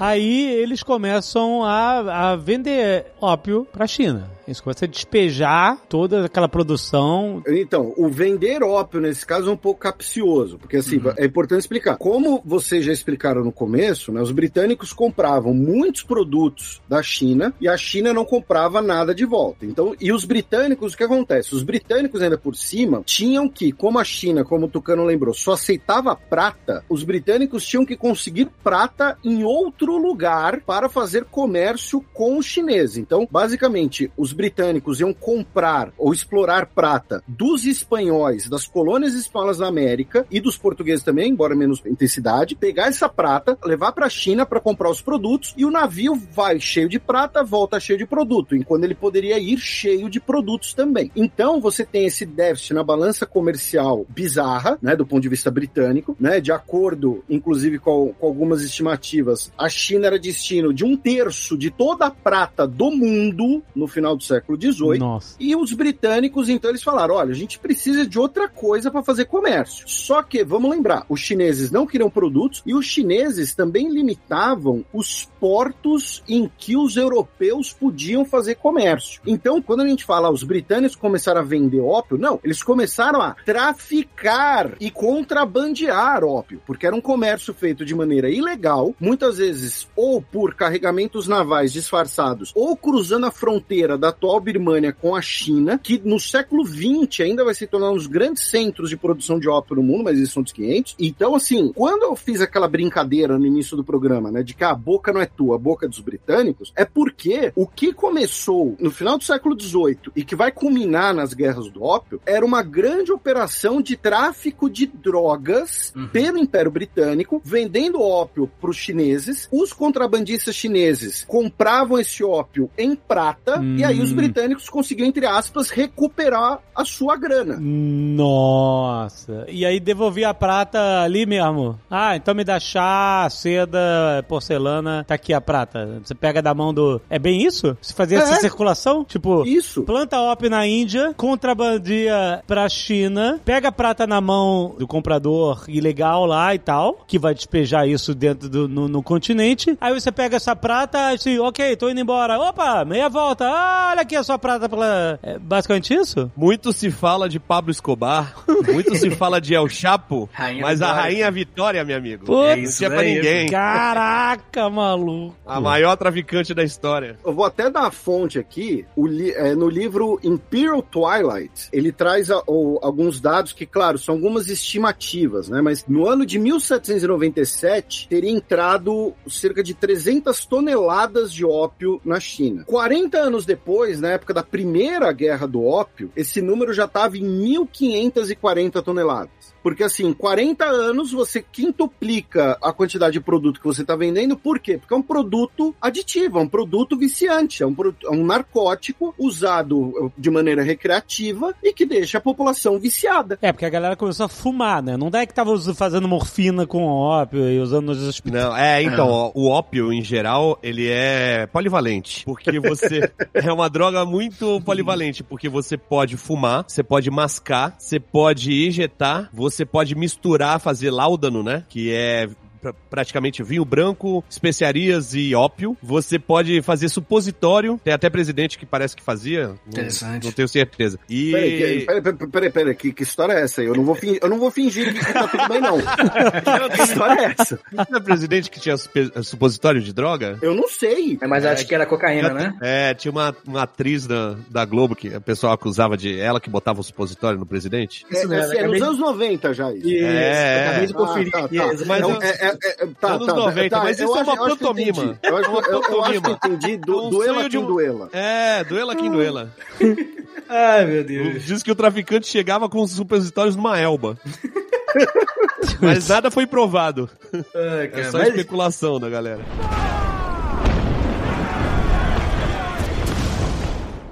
S1: Aí eles começam a, a vender ópio pra China. Começam a despejar toda aquela produção.
S3: Então, o vender ópio nesse caso é um pouco capcioso, porque assim, uhum. é importante explicar. Como vocês já explicaram no começo, né, os britânicos compravam muitos produtos da China e a China não comprava nada de volta. Então, e os britânicos, o que acontece? Os britânicos ainda por cima tinham que, como a China, como o Tucano lembrou, só aceitava prata, os britânicos tinham que conseguir prata em outro lugar para fazer comércio com os chineses. Então, basicamente, os britânicos iam comprar ou explorar prata dos espanhóis, das colônias espanholas na América e dos portugueses também, embora menos intensidade, pegar essa prata, levar para a China para comprar os produtos e o navio vai cheio de prata, volta cheio de produto, enquanto ele poderia ir cheio de produtos também. Então você tem esse déficit na balança comercial bizarra, né, do ponto de vista britânico, né, de acordo, inclusive com, com algumas estimativas, a China era destino de um terço de toda a prata do mundo no final do século XVIII. E os britânicos, então, eles falaram: olha, a gente precisa de outra coisa para fazer comércio. Só que, vamos lembrar, os chineses não queriam produtos e os chineses também limitavam os portos em que os europeus podiam fazer comércio. Então, quando a gente fala os britânicos começaram a vender ópio, não, eles começaram a traficar e contrabandear ópio, porque era um comércio feito de maneira ilegal, muitas vezes ou por carregamentos navais disfarçados, ou cruzando a fronteira da atual Birmania com a China, que no século XX ainda vai se tornar um dos grandes centros de produção de ópio no mundo, mas eles são dos 500. Então, assim, quando eu fiz aquela brincadeira no início do programa, né, de que a boca não é tua, a boca é dos britânicos, é porque o que começou no final do século XVIII e que vai culminar nas guerras do ópio era uma grande operação de tráfico de drogas uhum. pelo Império Britânico, vendendo ópio para os chineses. Os contrabandistas chineses compravam esse ópio em prata hum. e aí os hum. britânicos conseguiam, entre aspas, recuperar a sua grana.
S1: Nossa. E aí devolvia a prata ali mesmo. Ah, então me dá chá, seda, porcelana, tá aqui a prata. Você pega da mão do. É bem isso? Você fazia é. essa circulação? Tipo,
S3: isso.
S1: Planta ópio na Índia, contrabandia pra China, pega a prata na mão do comprador ilegal lá e tal, que vai despejar isso dentro do no, no continente. Aí você pega essa prata, assim, ok, tô indo embora. Opa, meia volta. Ah, olha aqui a sua prata pela. É basicamente isso?
S2: Muito se fala de Pablo Escobar, muito se fala de El Chapo, [laughs] rainha mas Vitória. a Rainha Vitória, meu amigo,
S1: Putz, é isso, não tinha pra ninguém. Caraca, maluco.
S2: A maior traficante da história.
S3: Eu vou até dar a fonte aqui, li, é, no livro Imperial Twilight, ele traz a, o, alguns dados que, claro, são algumas estimativas, né? Mas no ano de 1797 teria entrado cerca de 300 toneladas de ópio na China. 40 anos depois, na época da primeira guerra do ópio, esse número já estava em 1.540 toneladas. Porque assim, 40 anos você quintuplica a quantidade de produto que você está vendendo, por quê? Porque é um produto aditivo, é um produto viciante, é um, é um narcótico usado uh, de maneira recreativa e que deixa a população viciada.
S1: É, porque a galera começou a fumar, né? Não é que tava fazendo morfina com ópio e usando nos hospitais.
S2: Não, é, então, o ópio, em geral, ele é polivalente. Porque você. [laughs] é uma droga muito polivalente, porque você pode fumar, você pode mascar, você pode injetar, você pode misturar, fazer láudano, né? Que é pra- praticamente vinho branco, especiarias e ópio. Você pode fazer supositório. Tem até presidente que parece que fazia. Não-
S4: Interessante.
S2: Não, tenho certeza. E.
S3: Peraí, peraí, peraí, peraí, peraí, que, que história é essa aí? Eu não vou fingir, eu não vou fingir que tá tudo bem, não. [laughs] que história é essa?
S2: Não é presidente que tinha supositório de droga?
S3: Eu não sei.
S4: É, mas acho que era cocaína, né?
S2: É, tinha uma, uma atriz da, da Globo que o pessoal acusava de ela que botava o supositório no presidente.
S3: É, é,
S4: mesmo,
S3: é nos
S4: acabei de-
S3: anos 90 já isso.
S4: Isso,
S2: É,
S4: acabei de
S3: Ah,
S4: conferir.
S3: tá,
S4: aqui,
S3: tá.
S4: exatamente.
S2: Mas
S3: Não,
S2: eu-
S3: é, é, é, tá,
S2: Anos
S3: tá,
S2: 90,
S3: tá,
S2: mas
S3: eu
S2: isso é
S3: acho-
S2: uma
S3: eu acho que eu
S2: pantomima.
S3: entendi. Eu acho,
S2: É uma
S3: eu- eu acho que eu
S2: pantomima.
S3: entendi.
S2: É um
S3: duela quem
S2: um-
S3: duela.
S2: É, duela quem duela. [laughs]
S4: Ai, meu Deus.
S2: Diz que o traficante chegava com os supositórios numa elba. [laughs] Mas nada foi provado.
S4: Ai,
S2: É
S4: cara,
S2: só
S4: mas-
S2: especulação da galera.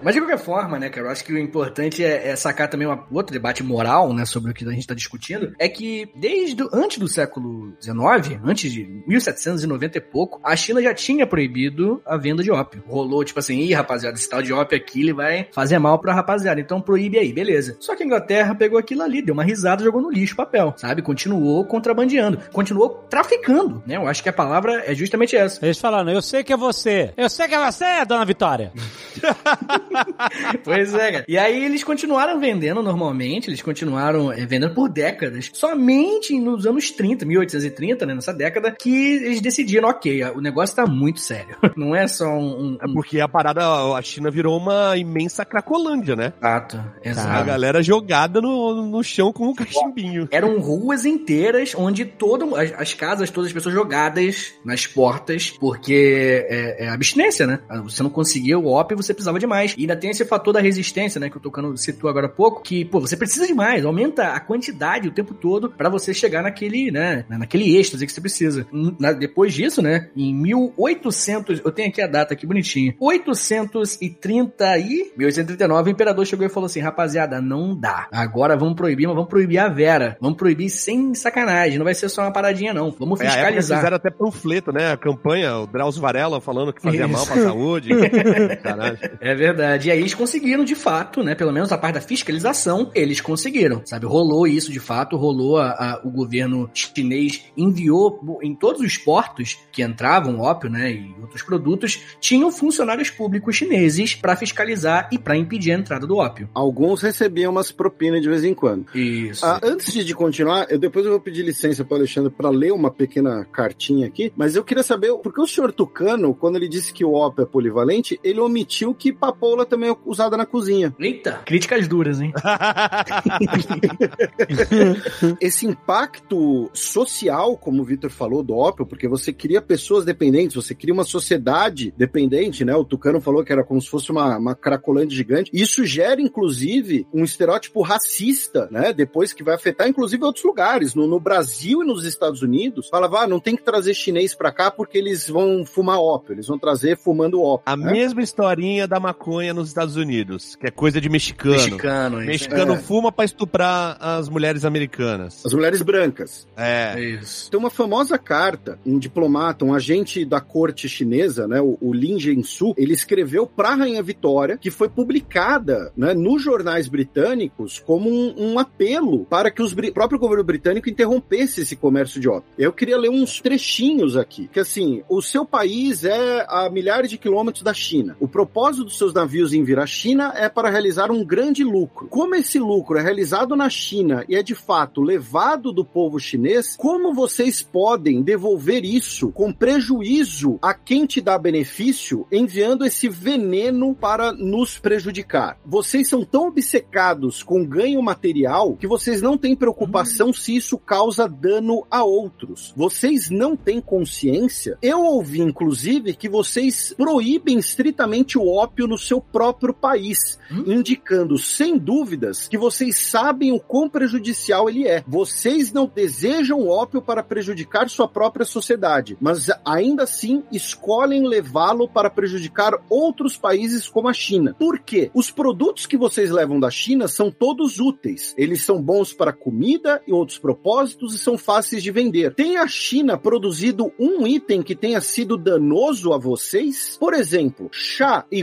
S4: Mas de qualquer forma, né, cara, eu acho que o importante é, é sacar também uma, outro debate moral, né, sobre o que a gente está discutindo, é que desde antes do século XIX, antes de 1790 e pouco, a China já tinha proibido a venda de ópio. Rolou, tipo assim, ih, rapaziada, esse tal de ópio aqui, ele vai fazer mal pra rapaziada, então proíbe aí, beleza. Só que a Inglaterra pegou aquilo ali, deu uma risada, jogou no lixo o papel, sabe? Continuou contrabandeando, continuou traficando, né? Eu acho que a palavra é justamente essa.
S1: Eles falando, eu sei que é você. Eu sei que é você, dona Vitória. [laughs] [laughs]
S4: Pois é, cara. E aí eles continuaram vendendo normalmente, eles continuaram eh, vendendo por décadas. Somente nos anos 30, 1830, né, nessa década, que eles decidiram, ok, o negócio tá muito sério. [laughs] Não é só um... um,
S2: É porque a parada, a China virou uma imensa cracolândia, né?
S4: Exato,
S2: A
S4: exato.
S2: galera jogada no, no chão com um cachimbinho.
S4: Eram ruas inteiras onde todo, as, as casas, todas as pessoas jogadas nas portas, porque é, é abstinência, né? Você não conseguia o ópio, você precisava de mais. E ainda tem esse fator da resistência, né? Que o Tocano citou agora há pouco, que, pô, você precisa de mais, aumenta a quantidade o tempo todo pra você chegar naquele, né? Naquele êxtase que você precisa. Na- depois disso, né? Em 1800, eu tenho aqui a data aqui bonitinha. 830 e 1839, o imperador chegou e falou assim: rapaziada, não dá. Agora vamos proibir, mas vamos proibir a Vera. Vamos proibir sem sacanagem. Não vai ser só uma paradinha, não. Vamos
S2: É,
S4: fiscalizar.
S2: fizeram até panfleto, né? A campanha, o Drauzio Varela falando que fazia
S4: Isso.
S2: mal pra saúde. [laughs] Caralho.
S4: É verdade. E aí eles conseguiram, de fato, né? Pelo menos a parte da fiscalização, eles conseguiram. Sabe? Rolou isso de fato, rolou a, a- o governo chinês enviou em todos os portos que entravam ópio, né? E outros produtos, tinham funcionários públicos chineses pra fiscalizar e pra impedir a entrada do ópio.
S3: Alguns recebiam umas propinas de vez em quando.
S4: Isso.
S3: Ah, antes de continuar, eu depois eu vou pedir licença para Alexandre para ler uma pequena cartinha aqui, mas eu queria saber, porque o senhor Tucano, quando ele disse que o ópio é polivalente, ele omitiu que papoula também é usada na cozinha.
S4: Eita, críticas duras, hein? [laughs]
S3: Esse impacto social, como o Vitor falou, do ópio, porque você cria pessoas dependentes, você cria uma sociedade dependente, né? O Tucano falou que era como se fosse uma, uma cracolândia gigante. Isso gera, inclusive, um estereótipo racista, né? Depois que vai afetar, inclusive, outros lugares. No, no Brasil e nos Estados Unidos, falava, ah, não tem que trazer chinês pra cá porque eles vão fumar ópio, eles vão trazer fumando ópio.
S2: A
S3: né?
S2: mesma historinha da maconha nos Estados Unidos, que é coisa de mexicano.
S4: Mexicano, isso.
S2: Mexicano
S3: É.
S2: fuma pra estuprar as mulheres americanas.
S3: As mulheres brancas.
S2: É.
S4: É isso.
S3: Tem uma famosa carta, um diplomata, um agente da corte chinesa, né, o, o Lin Jiansu, ele escreveu para a Rainha Vitória, que foi publicada né, nos jornais britânicos como um, um apelo para que os o próprio governo britânico interrompesse esse comércio de ópio. Eu queria ler uns trechinhos aqui, que assim, o seu país é a milhares de quilômetros da China. O propósito dos seus navios em vir à China é para realizar um grande lucro. Como esse lucro é realizado na China e é de fato levado do povo chinês, como vocês podem devolver isso com prejuízo a quem te dá benefício, enviando esse veneno para nos prejudicar? Vocês são tão obcecados com ganho material que vocês não têm preocupação se isso causa dano a outros. Vocês não têm consciência. Eu ouvi, inclusive, que vocês proíbem estritamente o ópio no seu próprio país, indicando, sem dúvidas, que vocês sabem o quão prejudicial ele é. Vocês não desejam o ópio para prejudicar sua própria sociedade, mas ainda assim escolhem levá-lo para prejudicar outros países como a China. Por quê? Os produtos que vocês levam da China são todos úteis. Eles são bons para comida e outros propósitos e são fáceis de vender. Tem a China produzido um item que tenha sido danoso a vocês? Por exemplo, chá e e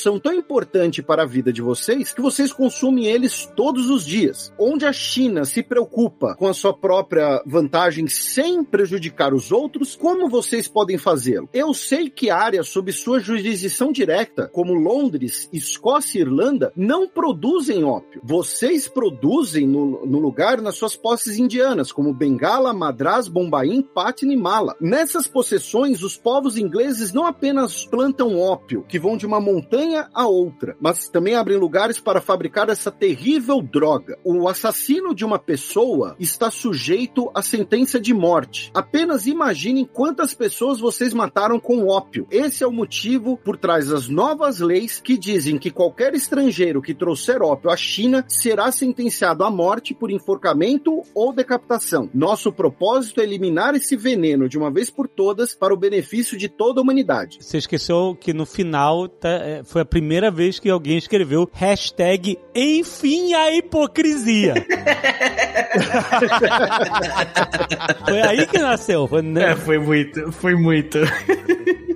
S3: são tão importantes para a vida de vocês que vocês consumem eles todos os dias. Onde a China se preocupa com a sua própria vantagem sem prejudicar os outros, como vocês podem fazê-lo? Eu sei que áreas sob sua jurisdição direta, como Londres, Escócia e Irlanda, não produzem ópio. Vocês produzem no, no lugar nas suas posses indianas, como Bengala, Madras, Bombaim, Patna e Mala. Nessas possessões, os povos ingleses não apenas plantam ópio, que vão de uma montanha a outra, mas também abrem lugares para fabricar essa terrível droga. O assassino de uma pessoa está sujeito à sentença de morte. Apenas imaginem quantas pessoas vocês mataram com ópio. Esse é o motivo por trás das novas leis que dizem que qualquer estrangeiro que trouxer ópio à China será sentenciado à morte por enforcamento ou decapitação. Nosso propósito é eliminar esse veneno de uma vez por todas para o benefício de toda a humanidade.
S1: Você esqueceu que no final tá, é, foi a primeira vez que alguém escreveu hashtag enfim a hipocrisia. [laughs] foi aí que nasceu. Foi, né?
S4: É, foi muito, foi muito. [laughs]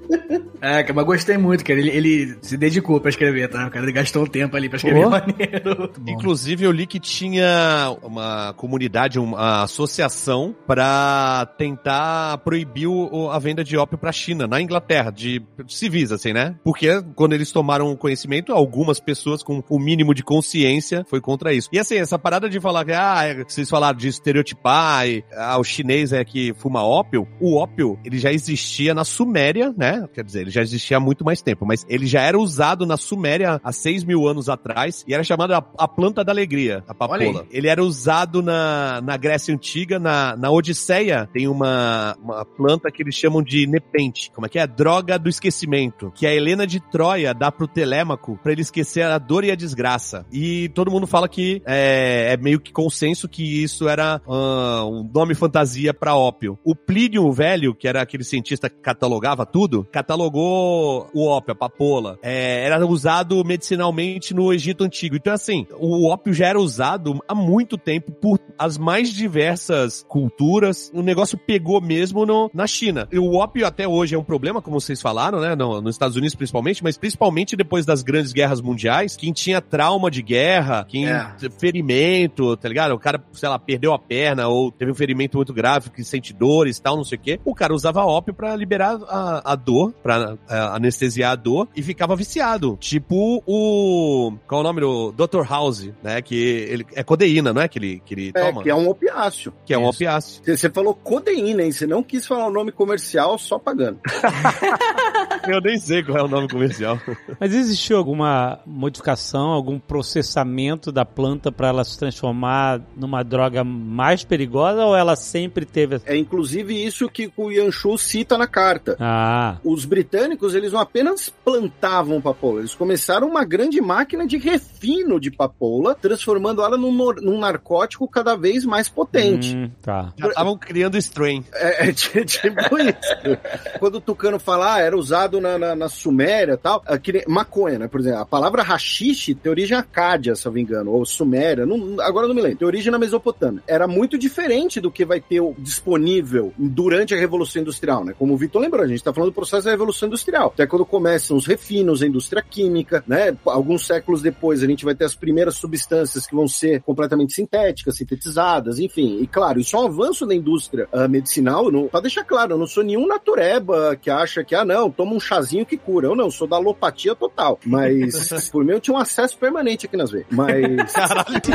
S4: É, mas gostei muito, cara. Ele, ele se dedicou pra escrever, tá? O cara ele gastou um tempo ali pra escrever
S1: Oh.
S4: maneiro.
S2: Inclusive, eu li que tinha uma comunidade, uma associação pra tentar proibir o- a venda de ópio pra China, na Inglaterra, de civis, assim, né? Porque quando eles tomaram conhecimento, algumas pessoas com o mínimo de consciência foi contra isso. E assim, essa parada de falar que, ah, vocês falaram de estereotipar, e, ah, o chinês é que fuma ópio, o ópio, ele já existia na Suméria, né? Quer dizer, ele já existia há muito mais tempo, mas ele já era usado na Suméria há 6 mil anos atrás e era chamado a, a planta da alegria, a papoula. Ele era usado na, na Grécia Antiga, na, na Odisseia, tem uma, uma planta que eles chamam de nepente. Como é que é? Droga do esquecimento. Que a Helena de Troia dá pro Telêmaco pra ele esquecer a dor e a desgraça. E todo mundo fala que é, é meio que consenso que isso era ah, um nome fantasia pra ópio. O Plínio Velho, que era aquele cientista que catalogava tudo, catalogou o ópio, a papoula. É, era usado medicinalmente no Egito Antigo. Então, assim, o ópio já era usado há muito tempo por as mais diversas culturas. O negócio pegou mesmo no, na China. E o ópio até hoje é um problema, como vocês falaram, né? No, nos Estados Unidos principalmente, mas principalmente depois das grandes guerras mundiais, quem tinha trauma de guerra, quem
S4: É.
S2: ferimento, tá ligado? O cara, sei lá, perdeu a perna ou teve um ferimento muito grave, que sente dores e tal, não sei o quê. O cara usava ópio pra liberar a, a dor, pra é, anestesiar a dor e ficava viciado. Tipo o. Qual é o nome do Dr. House, né? Que ele é codeína, não é? Que ele, que ele
S3: É,
S2: toma.
S3: que é um opiáceo.
S2: Que é um
S4: Isso.
S2: opiáceo.
S3: Você você falou codeína, hein? Você não quis falar o nome comercial só pagando. [laughs]
S2: Eu nem sei qual é o nome comercial.
S1: Mas existiu alguma modificação, algum processamento da planta para ela se transformar numa droga mais perigosa ou ela sempre teve.
S3: É inclusive isso que o Yanshu cita na carta.
S1: Ah,
S3: Os britânicos, eles não apenas plantavam papoula, eles começaram uma grande máquina de refino de papoula, transformando ela num, num narcótico cada vez mais potente.
S1: hum, tá.
S2: Já estavam criando strain.
S3: É, é ti- [laughs] tipo isso. Quando o Tucano fala, ah, era usado na, na, na Suméria e tal, é que nem- maconha, né? Por exemplo, a palavra rachixe tem origem acádia, se eu não me engano, ou Suméria, não- agora não me lembro, tem origem na Mesopotâmia. Era muito diferente do que vai ter disponível durante a Revolução Industrial, né? Como o Vitor lembrou, a gente tá falando do processo da Revolução Industrial. Até quando começam os refinos, a indústria química, né? Alguns séculos depois a gente vai ter as primeiras substâncias que vão ser completamente sintéticas, sintetizadas, enfim. E claro, isso é um avanço da indústria ah, medicinal. Não, pra deixar claro, eu não sou nenhum natureba que acha que, ah, não, toma um chazinho que cura. Eu não, sou da alopatia total. Mas, [laughs] por mim, eu tinha um acesso permanente aqui nas veias. Mas.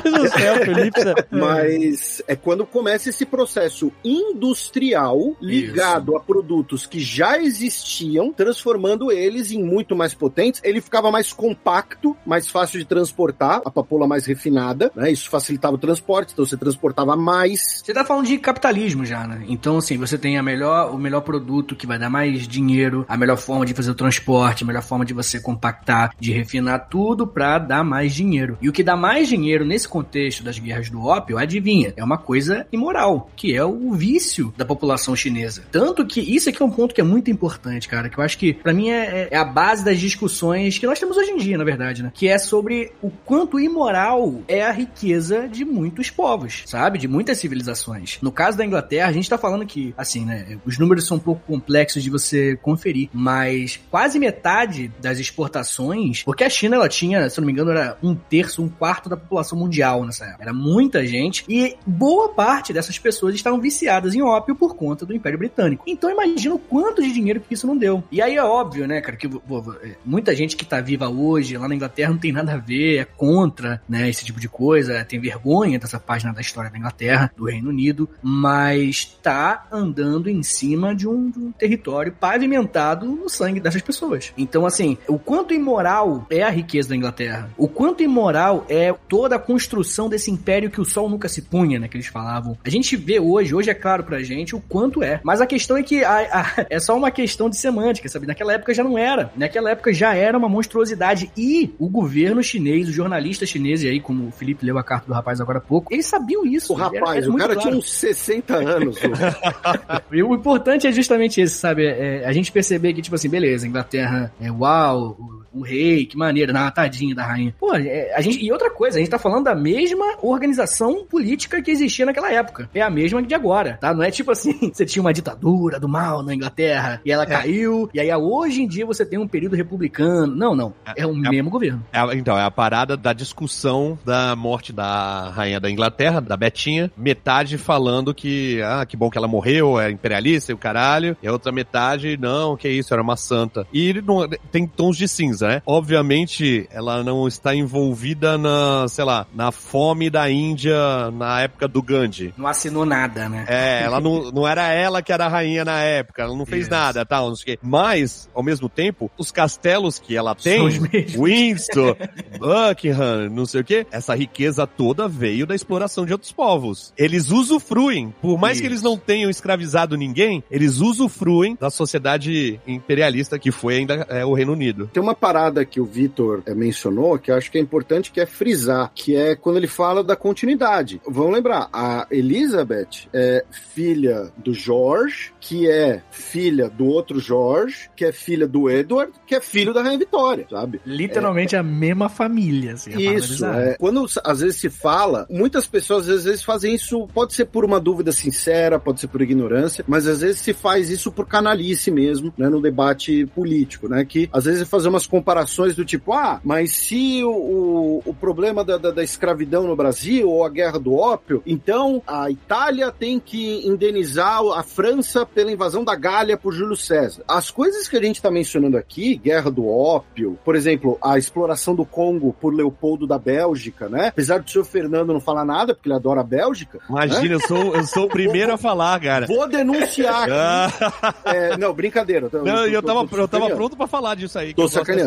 S1: Do céu, Felipe. você-
S3: Mas é quando começa esse processo industrial ligado a produtos que já existiam, transformando eles em muito mais potentes. Ele ficava mais compacto, mais fácil de transportar, a papoula mais refinada, né? Isso facilitava o transporte, então você transportava mais.
S4: Você tá falando de capitalismo já, né? Então, assim, você tem a melhor, o melhor produto que vai dar mais dinheiro, a melhor forma de fazer o transporte, melhor forma de você compactar, de refinar tudo pra dar mais dinheiro. E o que dá mais dinheiro nesse contexto das guerras do ópio, adivinha? É uma coisa imoral, que é o vício da população chinesa. Tanto que isso aqui é um ponto que é muito importante, cara, que eu acho que pra mim é, é a base das discussões que nós temos hoje em dia, na verdade, né? Que é sobre o quanto imoral é a riqueza de muitos povos, sabe? De muitas civilizações. No caso da Inglaterra, a gente tá falando que, assim, né? Os números são um pouco complexos de você conferir, mas quase metade das exportações, porque a China ela tinha, se não me engano, era um terço, um quarto da população mundial nessa época. Era muita gente e boa parte dessas pessoas estavam viciadas em ópio por conta do Império Britânico. Então imagina o quanto de dinheiro que isso não deu. E aí é óbvio, né, cara, que é, muita gente que tá viva hoje lá na Inglaterra não tem nada a ver, é contra, né, esse tipo de coisa, tem vergonha dessa página da história da Inglaterra, do Reino Unido, mas tá andando em cima de um, de um território pavimentado no sangue dessas pessoas. Então, assim, o quanto imoral é a riqueza da Inglaterra, o quanto imoral é toda a construção desse império que o sol nunca se punha, né, que eles falavam. A gente vê hoje, hoje é claro pra gente o quanto é, mas a questão é que a, a, [laughs] é só uma questão de semântica, sabe? Naquela época já não era. Naquela época já era uma monstruosidade e o governo chinês, os jornalistas chineses aí, como o Felipe leu a carta do rapaz agora há pouco, eles sabiam isso.
S3: O rapaz, era, o cara claro. tinha uns 60 anos. [laughs]
S4: e o importante é justamente esse, sabe? É, a gente perceber que, tipo assim, beleza, Inglaterra é uau, o rei, que maneira, na tadinha da rainha. Pô, é, a gente, e outra coisa, a gente tá falando da mesma organização política que existia naquela época. É a mesma de agora, tá? Não é tipo assim, [laughs] você tinha uma ditadura do mal na Inglaterra e ela é. caiu, e aí hoje em dia você tem um período republicano. Não, não. É, é o é mesmo governo.
S2: É então, é a parada da discussão da morte da rainha da Inglaterra, da Betinha. Metade falando que, ah, que bom que ela morreu, é imperialista e o caralho. E a outra metade, não, que isso, era uma santa. E não, tem tons de cinza né? Obviamente, ela não está envolvida na, sei lá, na fome da Índia na época do Gandhi.
S4: Não assinou nada, né?
S2: É, ela não, não era ela que era a rainha na época, ela não fez Isso. nada, tal, não sei o quê. Mas, ao mesmo tempo, os castelos que ela tem, Winston, [laughs] Buckingham, não sei o quê, essa riqueza toda veio da exploração de outros povos. Eles usufruem, por mais Isso. que eles não tenham escravizado ninguém, eles usufruem da sociedade imperialista que foi ainda é, o Reino Unido.
S3: Tem uma parada parada que o Vitor eh, mencionou, que eu acho que é importante, que é frisar, que é quando ele fala da continuidade. Vamos lembrar, a Elizabeth é filha do George, que é filha do outro George, que é filha do Edward, que é filho da Rainha Vitória, sabe?
S4: Literalmente é, a mesma família, assim.
S3: Isso, é, quando às vezes se fala, muitas pessoas às vezes fazem isso, pode ser por uma dúvida sincera, pode ser por ignorância, mas às vezes se faz isso por canalice mesmo, né, no debate político, né, que às vezes é fazer umas comparações do tipo, ah, mas se o, o, o problema da, da, da, escravidão no Brasil ou a guerra do ópio, então a Itália tem que indenizar a França pela invasão da Gália por Júlio César. As coisas que a gente está mencionando aqui, guerra do ópio, por exemplo, a exploração do Congo por Leopoldo da Bélgica, né? Apesar do senhor Fernando não falar nada, porque ele adora a Bélgica.
S2: Imagina, né? eu, sou, eu sou o primeiro a falar, cara.
S3: Vou denunciar aqui. [laughs] é, não, brincadeira.
S2: Eu, não, eu, eu, tava, eu tava pronto para falar disso aí.
S3: Tô sacaneando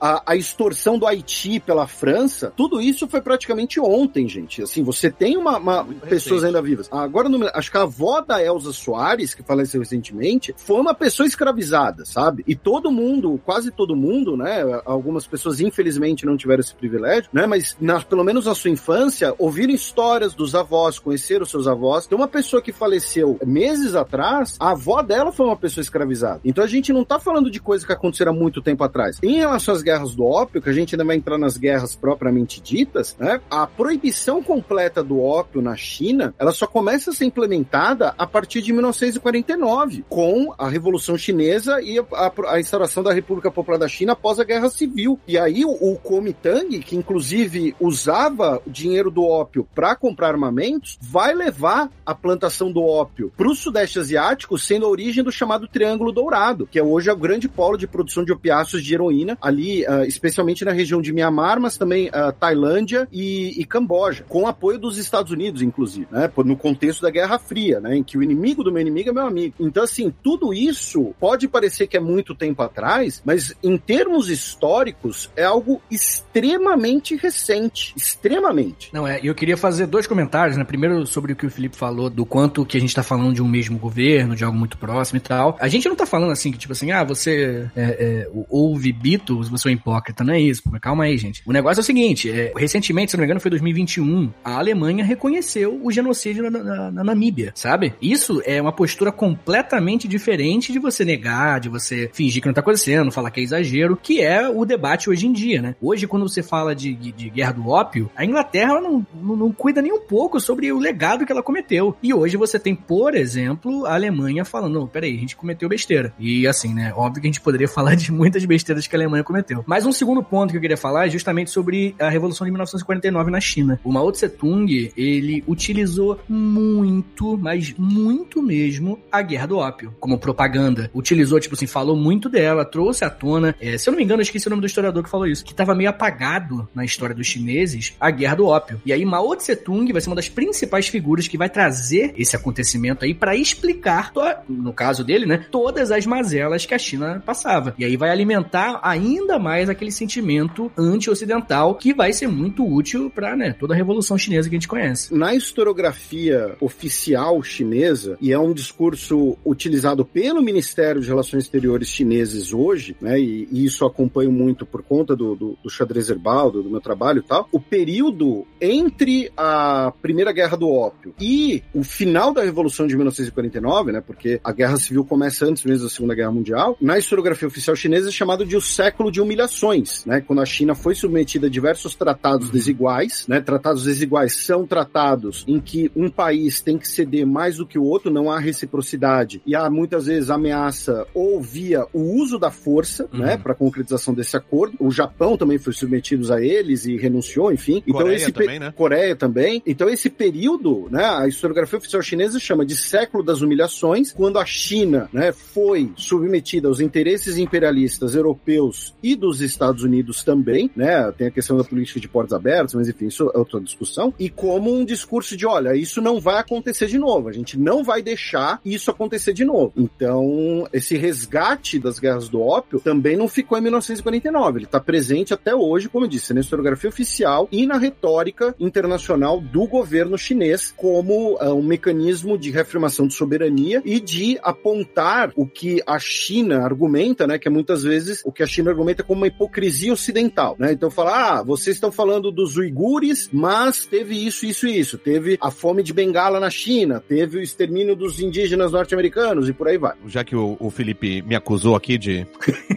S3: a, a, extorsão do Haiti pela França, tudo isso foi praticamente ontem, gente. Assim, você tem uma, uma pessoas ainda vivas. Agora, acho que a avó da Elza Soares, que faleceu recentemente, foi uma pessoa escravizada, sabe? E todo mundo, quase todo mundo, né? Algumas pessoas, infelizmente, não tiveram esse privilégio, né? Mas, na, pelo menos na sua infância, ouviram histórias dos avós, conheceram seus avós. Tem uma pessoa que faleceu meses atrás, a avó dela foi uma pessoa escravizada. Então a gente não tá falando de coisa que aconteceram há muito tempo atrás. Em relação às guerras do ópio, que a gente ainda vai entrar nas guerras propriamente ditas, né? A proibição completa do ópio na China, ela só começa a ser implementada a partir de 1949, com a Revolução Chinesa e a, a, a instauração da República Popular da China após a Guerra Civil. E aí o, o Kuomintang, que inclusive usava o dinheiro do ópio para comprar armamentos, vai levar a plantação do ópio para o Sudeste Asiático, sendo a origem do chamado Triângulo Dourado, que é hoje é o grande polo de produção de opiáceos de heroína ali, uh, especialmente na região de Mianmar, mas também uh, Tailândia e, e, Camboja, com apoio dos Estados Unidos, inclusive, né? No contexto da Guerra Fria, né? Em que o inimigo do meu inimigo é meu amigo. Então, assim, tudo isso pode parecer que é muito tempo atrás, mas em termos históricos é algo extremamente recente. Extremamente.
S4: Não, é, eu queria fazer dois comentários, né? Primeiro sobre o que o Felipe falou, do quanto que a gente tá falando de um mesmo governo, de algo muito próximo e tal. A gente não tá falando assim, que tipo assim, ah, você é, é, ouve Beatles, você é hipócrita, não é isso. Calma aí, gente. O negócio é o seguinte, é, recentemente, se não me engano, foi 2021, a Alemanha reconheceu o genocídio na, na, na Namíbia, sabe? Isso é uma postura completamente diferente de você negar, de você fingir que não tá acontecendo, falar que é exagero, que é o debate hoje em dia, né? Hoje, quando você fala de, de, de guerra do ópio, a Inglaterra não, não, não cuida nem um pouco sobre o legado que ela cometeu. E hoje você tem, por exemplo, a Alemanha falando, não, peraí, a gente cometeu besteira. E assim, né, óbvio que a gente poderia [laughs] falar de muitas besteiras que a Alemanha cometeu. Mas um segundo ponto que eu queria falar é justamente sobre a Revolução de 1949 na China. O Mao Tse Tung, ele utilizou muito, mas muito mesmo, a Guerra do Ópio como propaganda. Utilizou, tipo assim, falou muito dela, trouxe à tona. É, se eu não me engano, eu esqueci o nome do historiador que falou isso, que estava meio apagado na história dos chineses a Guerra do Ópio. E aí Mao Tse Tung vai ser uma das principais figuras que vai trazer esse acontecimento aí para explicar, no caso dele, né, todas as mazelas que a China passava. E aí vai alimentar ainda mais aquele sentimento anti-ocidental que vai ser muito útil para né, toda a revolução chinesa que a gente conhece.
S3: Na historiografia oficial chinesa, e é um discurso utilizado pelo Ministério de Relações Exteriores chineses hoje, né, e, e isso acompanho muito por conta do, do, do xadrez herbal, do, do meu trabalho e tal, o período entre a Primeira Guerra do Ópio e o final da Revolução de 1949, né, porque a Guerra Civil começa antes mesmo da Segunda Guerra Mundial, na historiografia oficial chinesa é chamado de o século de humilhações, né, quando a China foi submetida a diversos tratados desiguais, né, tratados desiguais são tratados em que um país tem que ceder mais do que o outro, não há reciprocidade e há muitas vezes ameaça ou via o uso da força, né, uhum. né, para concretização desse acordo. O Japão também foi submetido a eles e renunciou, enfim. Então
S2: Coreia
S3: esse
S2: também, né?
S3: Coreia também. Então esse período, né, a historiografia oficial chinesa chama de século das humilhações, quando a China, né, foi submetida aos interesses imperialistas europeus e dos Estados Unidos também, né? Tem a questão da política de portos abertos, mas enfim, isso é outra discussão. E como um discurso de, olha, isso não vai acontecer de novo, a gente não vai deixar isso acontecer de novo. Então, esse resgate das guerras do ópio também não ficou em 1949, ele está presente até hoje, como eu disse, na historiografia oficial e na retórica internacional do governo chinês como uh, um mecanismo de reafirmação de soberania e de apontar o que a China argumenta, né, que é muitas vezes o que a China argumenta como uma hipocrisia ocidental, né? Então falar, ah, vocês estão falando dos uigures, mas teve isso, isso e isso. Teve a fome de Bengala na China, teve o extermínio dos indígenas norte-americanos e por aí vai.
S2: Já que o, o Felipe me acusou aqui de,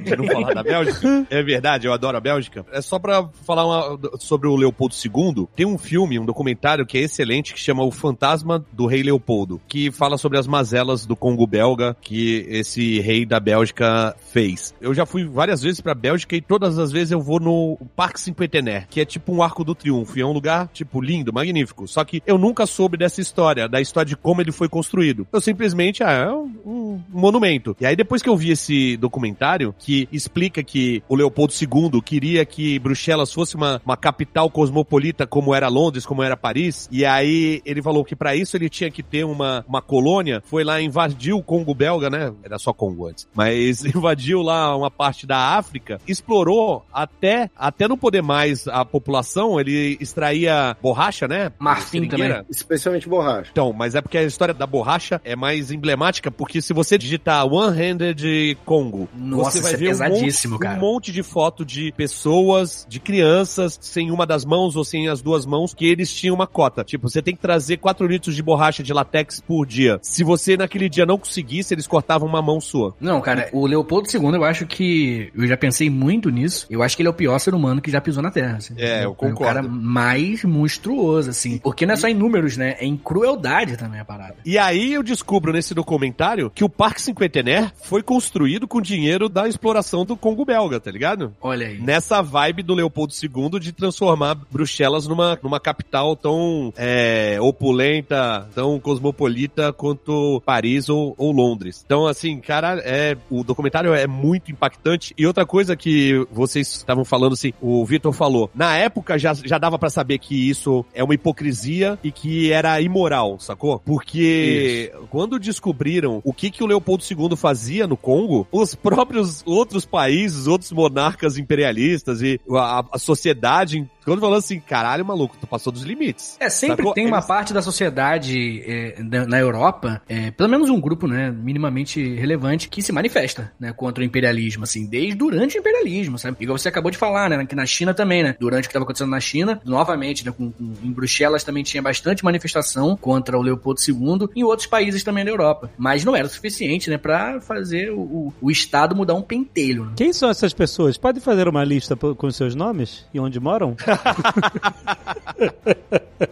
S2: de não falar da Bélgica, [laughs] é verdade, eu adoro a Bélgica. É só pra falar uma, sobre o Leopoldo II, tem um filme, um documentário que é excelente, que chama O Fantasma do Rei Leopoldo, que fala sobre as mazelas do Congo belga que esse rei da Bélgica fez. Eu já fui várias vezes pra Bélgica e todas as vezes eu vou no Parque Cinquentenaire, que é tipo um arco do triunfo, e é um lugar, tipo, lindo, magnífico. Só que eu nunca soube dessa história, da história de como ele foi construído. Eu simplesmente, ah, é um, um monumento. E aí depois que eu vi esse documentário, que explica que o Leopoldo II queria que Bruxelas fosse uma, uma capital cosmopolita como era Londres, como era Paris, e aí ele falou que para isso ele tinha que ter uma, uma colônia, foi lá invadiu o Congo belga, né? Era só Congo antes. Mas [laughs] invadiu lá uma parte da África, explorou até, até não poder mais a população, ele extraía borracha, né?
S4: Marfim também.
S3: Especialmente borracha.
S2: Então, mas é porque a história da borracha é mais emblemática, porque se você digitar One-Handed Congo,
S4: Nossa,
S2: você vai
S4: é
S2: ver um monte,
S4: cara.
S2: um monte de foto de pessoas, de crianças, sem uma das mãos ou sem as duas mãos, que eles tinham uma cota. Tipo, você tem que trazer 4 litros de borracha de latex por dia. Se você naquele dia não conseguisse, eles cortavam uma mão sua.
S4: Não, cara, o Leopoldo II, eu acho que. Eu já pensei muito nisso. Eu acho que ele é o pior ser humano que já pisou na Terra. Assim.
S2: É, eu concordo.
S4: É o cara mais monstruoso, assim. Porque não é só em números, né? É em crueldade também a parada.
S2: E aí eu descubro nesse documentário que o Parque Cinquentenaire foi construído com dinheiro da exploração do Congo belga, tá ligado?
S4: Olha aí.
S2: Nessa vibe do Leopoldo II de transformar Bruxelas numa, numa capital tão é, opulenta, tão cosmopolita quanto Paris ou, ou Londres. Então, assim, cara, é, o documentário é muito impactante. E outra coisa que vocês estavam falando, assim, o Vitor falou, na época já, já dava para saber que isso é uma hipocrisia e que era imoral, sacou? Porque isso. quando descobriram o que, que o Leopoldo II fazia no Congo, os próprios outros países, outros monarcas imperialistas e a, a sociedade quando falando assim, caralho, maluco, tu passou dos limites.
S4: É, sempre Sacou? tem uma Eles... parte da sociedade é, na Europa, é, pelo menos um grupo, né, minimamente relevante, que se manifesta, né, contra o imperialismo, assim, desde durante o imperialismo, sabe? Igual você acabou de falar, né? Que na China também, né? Durante o que estava acontecendo na China, novamente, né? Com, com, em Bruxelas também tinha bastante manifestação contra o Leopoldo II, em outros países também da Europa. Mas não era o suficiente, né? Pra fazer o, o, o Estado mudar um pentelho. Né?
S1: Quem são essas pessoas? Pode fazer uma lista com seus nomes e onde moram? [laughs]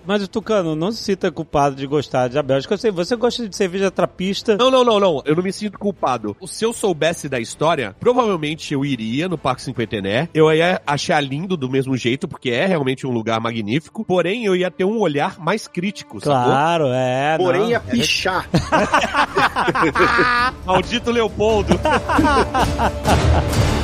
S1: Mas o Tucano não se sinta culpado de gostar da Bélgica. Eu sei, você gosta de cerveja trapista.
S2: Não, não, não, não. Eu não me sinto culpado. Se eu soubesse da história, provavelmente eu iria no Parque Cinquentené. Eu ia achar lindo do mesmo jeito, porque é realmente um lugar magnífico. Porém, eu ia ter um olhar mais crítico,
S1: Claro, sacou? é.
S3: Porém, não. ia pichar. [laughs]
S2: Maldito Leopoldo. [laughs]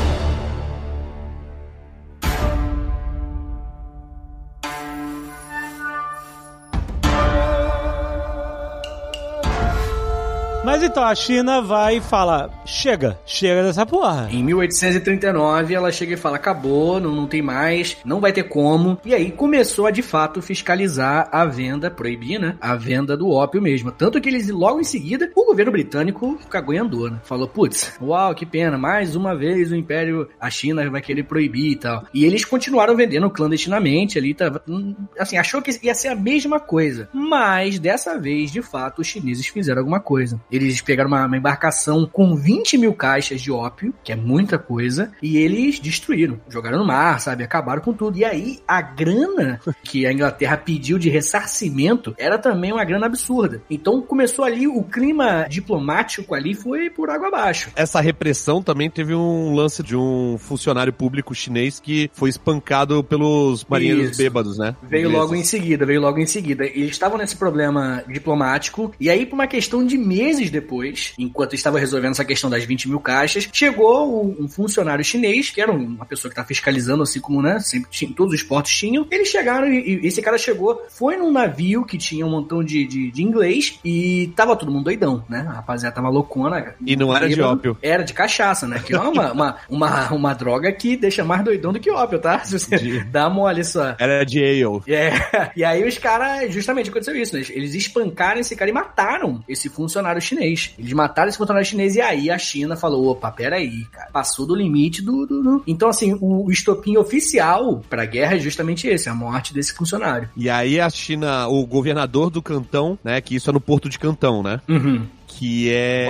S1: Mas então, a China vai e fala: chega, chega dessa porra.
S4: Em 1839, ela chega e fala: acabou, não, não tem mais, não vai ter como. E aí começou a de fato fiscalizar a venda, proibir, né? A venda do ópio mesmo. Tanto que eles, logo em seguida, o governo britânico cagou e andou, né? Falou: putz, uau, que pena, mais uma vez o Império, a China vai querer proibir e tal. E eles continuaram vendendo clandestinamente ali, tava, assim, achou que ia ser a mesma coisa. Mas dessa vez, de fato, os chineses fizeram alguma coisa. Eles pegaram uma, uma, embarcação com 20 mil caixas de ópio, que é muita coisa, e eles destruíram. Jogaram no mar, sabe? Acabaram com tudo. E aí, a grana [laughs] que a Inglaterra pediu de ressarcimento era também uma grana absurda. Então, começou ali, o clima diplomático ali foi por água abaixo.
S2: Essa repressão também teve um lance de um funcionário público chinês que foi espancado pelos marinheiros Isso. bêbados, né?
S4: Veio Ingleses. logo em seguida, veio logo em seguida. Eles estavam nesse problema diplomático, e aí, por uma questão de meses depois, enquanto estava resolvendo essa questão das 20 mil caixas, chegou um funcionário chinês, que era uma pessoa que está fiscalizando, assim como, né, sempre tinha, todos os portos tinham. Eles chegaram e, e, esse cara chegou, foi num navio que tinha um montão de, de, de inglês e tava todo mundo doidão, né? A rapaziada tava loucona.
S2: E não era de ópio.
S4: Era de cachaça, né? Que é uma, uma, uma, uma, droga que deixa mais doidão do que ópio, tá? Se você de... dá mole só.
S2: Era de ale.
S4: É. [laughs] E aí os caras, justamente aconteceu isso, né? Eles espancaram esse cara e mataram esse funcionário chinês. Eles mataram esse funcionário chinês e aí a China falou: opa, peraí, cara. Passou do limite do. do, do. Então, assim, o, o estopim oficial pra guerra é justamente esse, a morte desse funcionário.
S2: E aí a China, o governador do cantão, né? Que isso é no porto de Cantão, né?
S4: Uhum
S2: que é.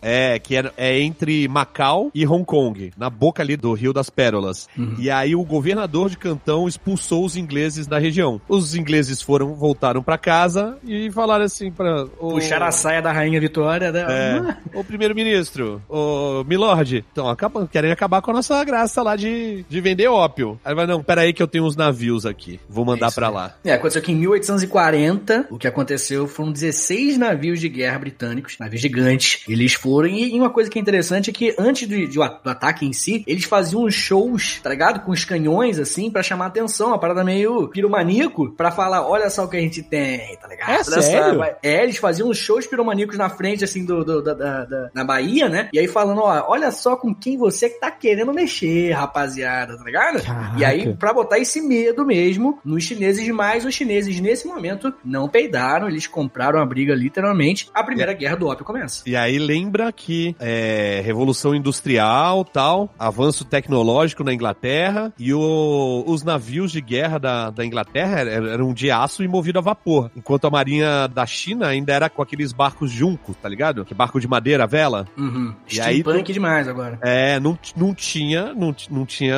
S2: É, que é, é, entre Macau e Hong Kong, na boca ali do Rio das Pérolas. Uhum. E aí o governador de Cantão expulsou os ingleses da região. Os ingleses foram, voltaram para casa e falaram assim para
S4: o... Puxaram a saia da Rainha Vitória, né?
S2: É, [laughs] o primeiro-ministro, o Milord, então acabam, querem acabar com a nossa graça lá de, de vender ópio. Aí vai, não, peraí que eu tenho uns navios aqui, vou mandar é para lá.
S4: É, aconteceu que em 1840, o que aconteceu foram 16 navios de guerra britânicos navios gigantes. Eles foram, e uma coisa que é interessante é que antes do, do, ataque em si, eles faziam uns shows, tá ligado? Com os canhões, assim, para chamar atenção, uma parada meio piromaníaco, para falar, olha só o que a gente tem, tá ligado?
S1: É, sério?
S4: É, eles faziam uns shows piromaníacos na frente, assim, do, do da, da, da, na Bahia, né? E aí falando, ó, olha só com quem você que tá querendo mexer, rapaziada, tá ligado? Caraca. E aí, pra botar esse medo mesmo nos chineses, mas os chineses, nesse momento, não peidaram, eles compraram a briga, literalmente, a Primeira. Guerra do do ópio começa.
S2: E aí lembra que é, Revolução Industrial, tal, avanço tecnológico na Inglaterra e o, os navios de guerra da, da Inglaterra eram de aço e movido a vapor, enquanto a marinha da China ainda era com aqueles barcos juncos, tá ligado? Que barco de madeira, vela.
S4: Uhum. E aí tu, demais agora.
S2: É, não, não tinha, não, não tinha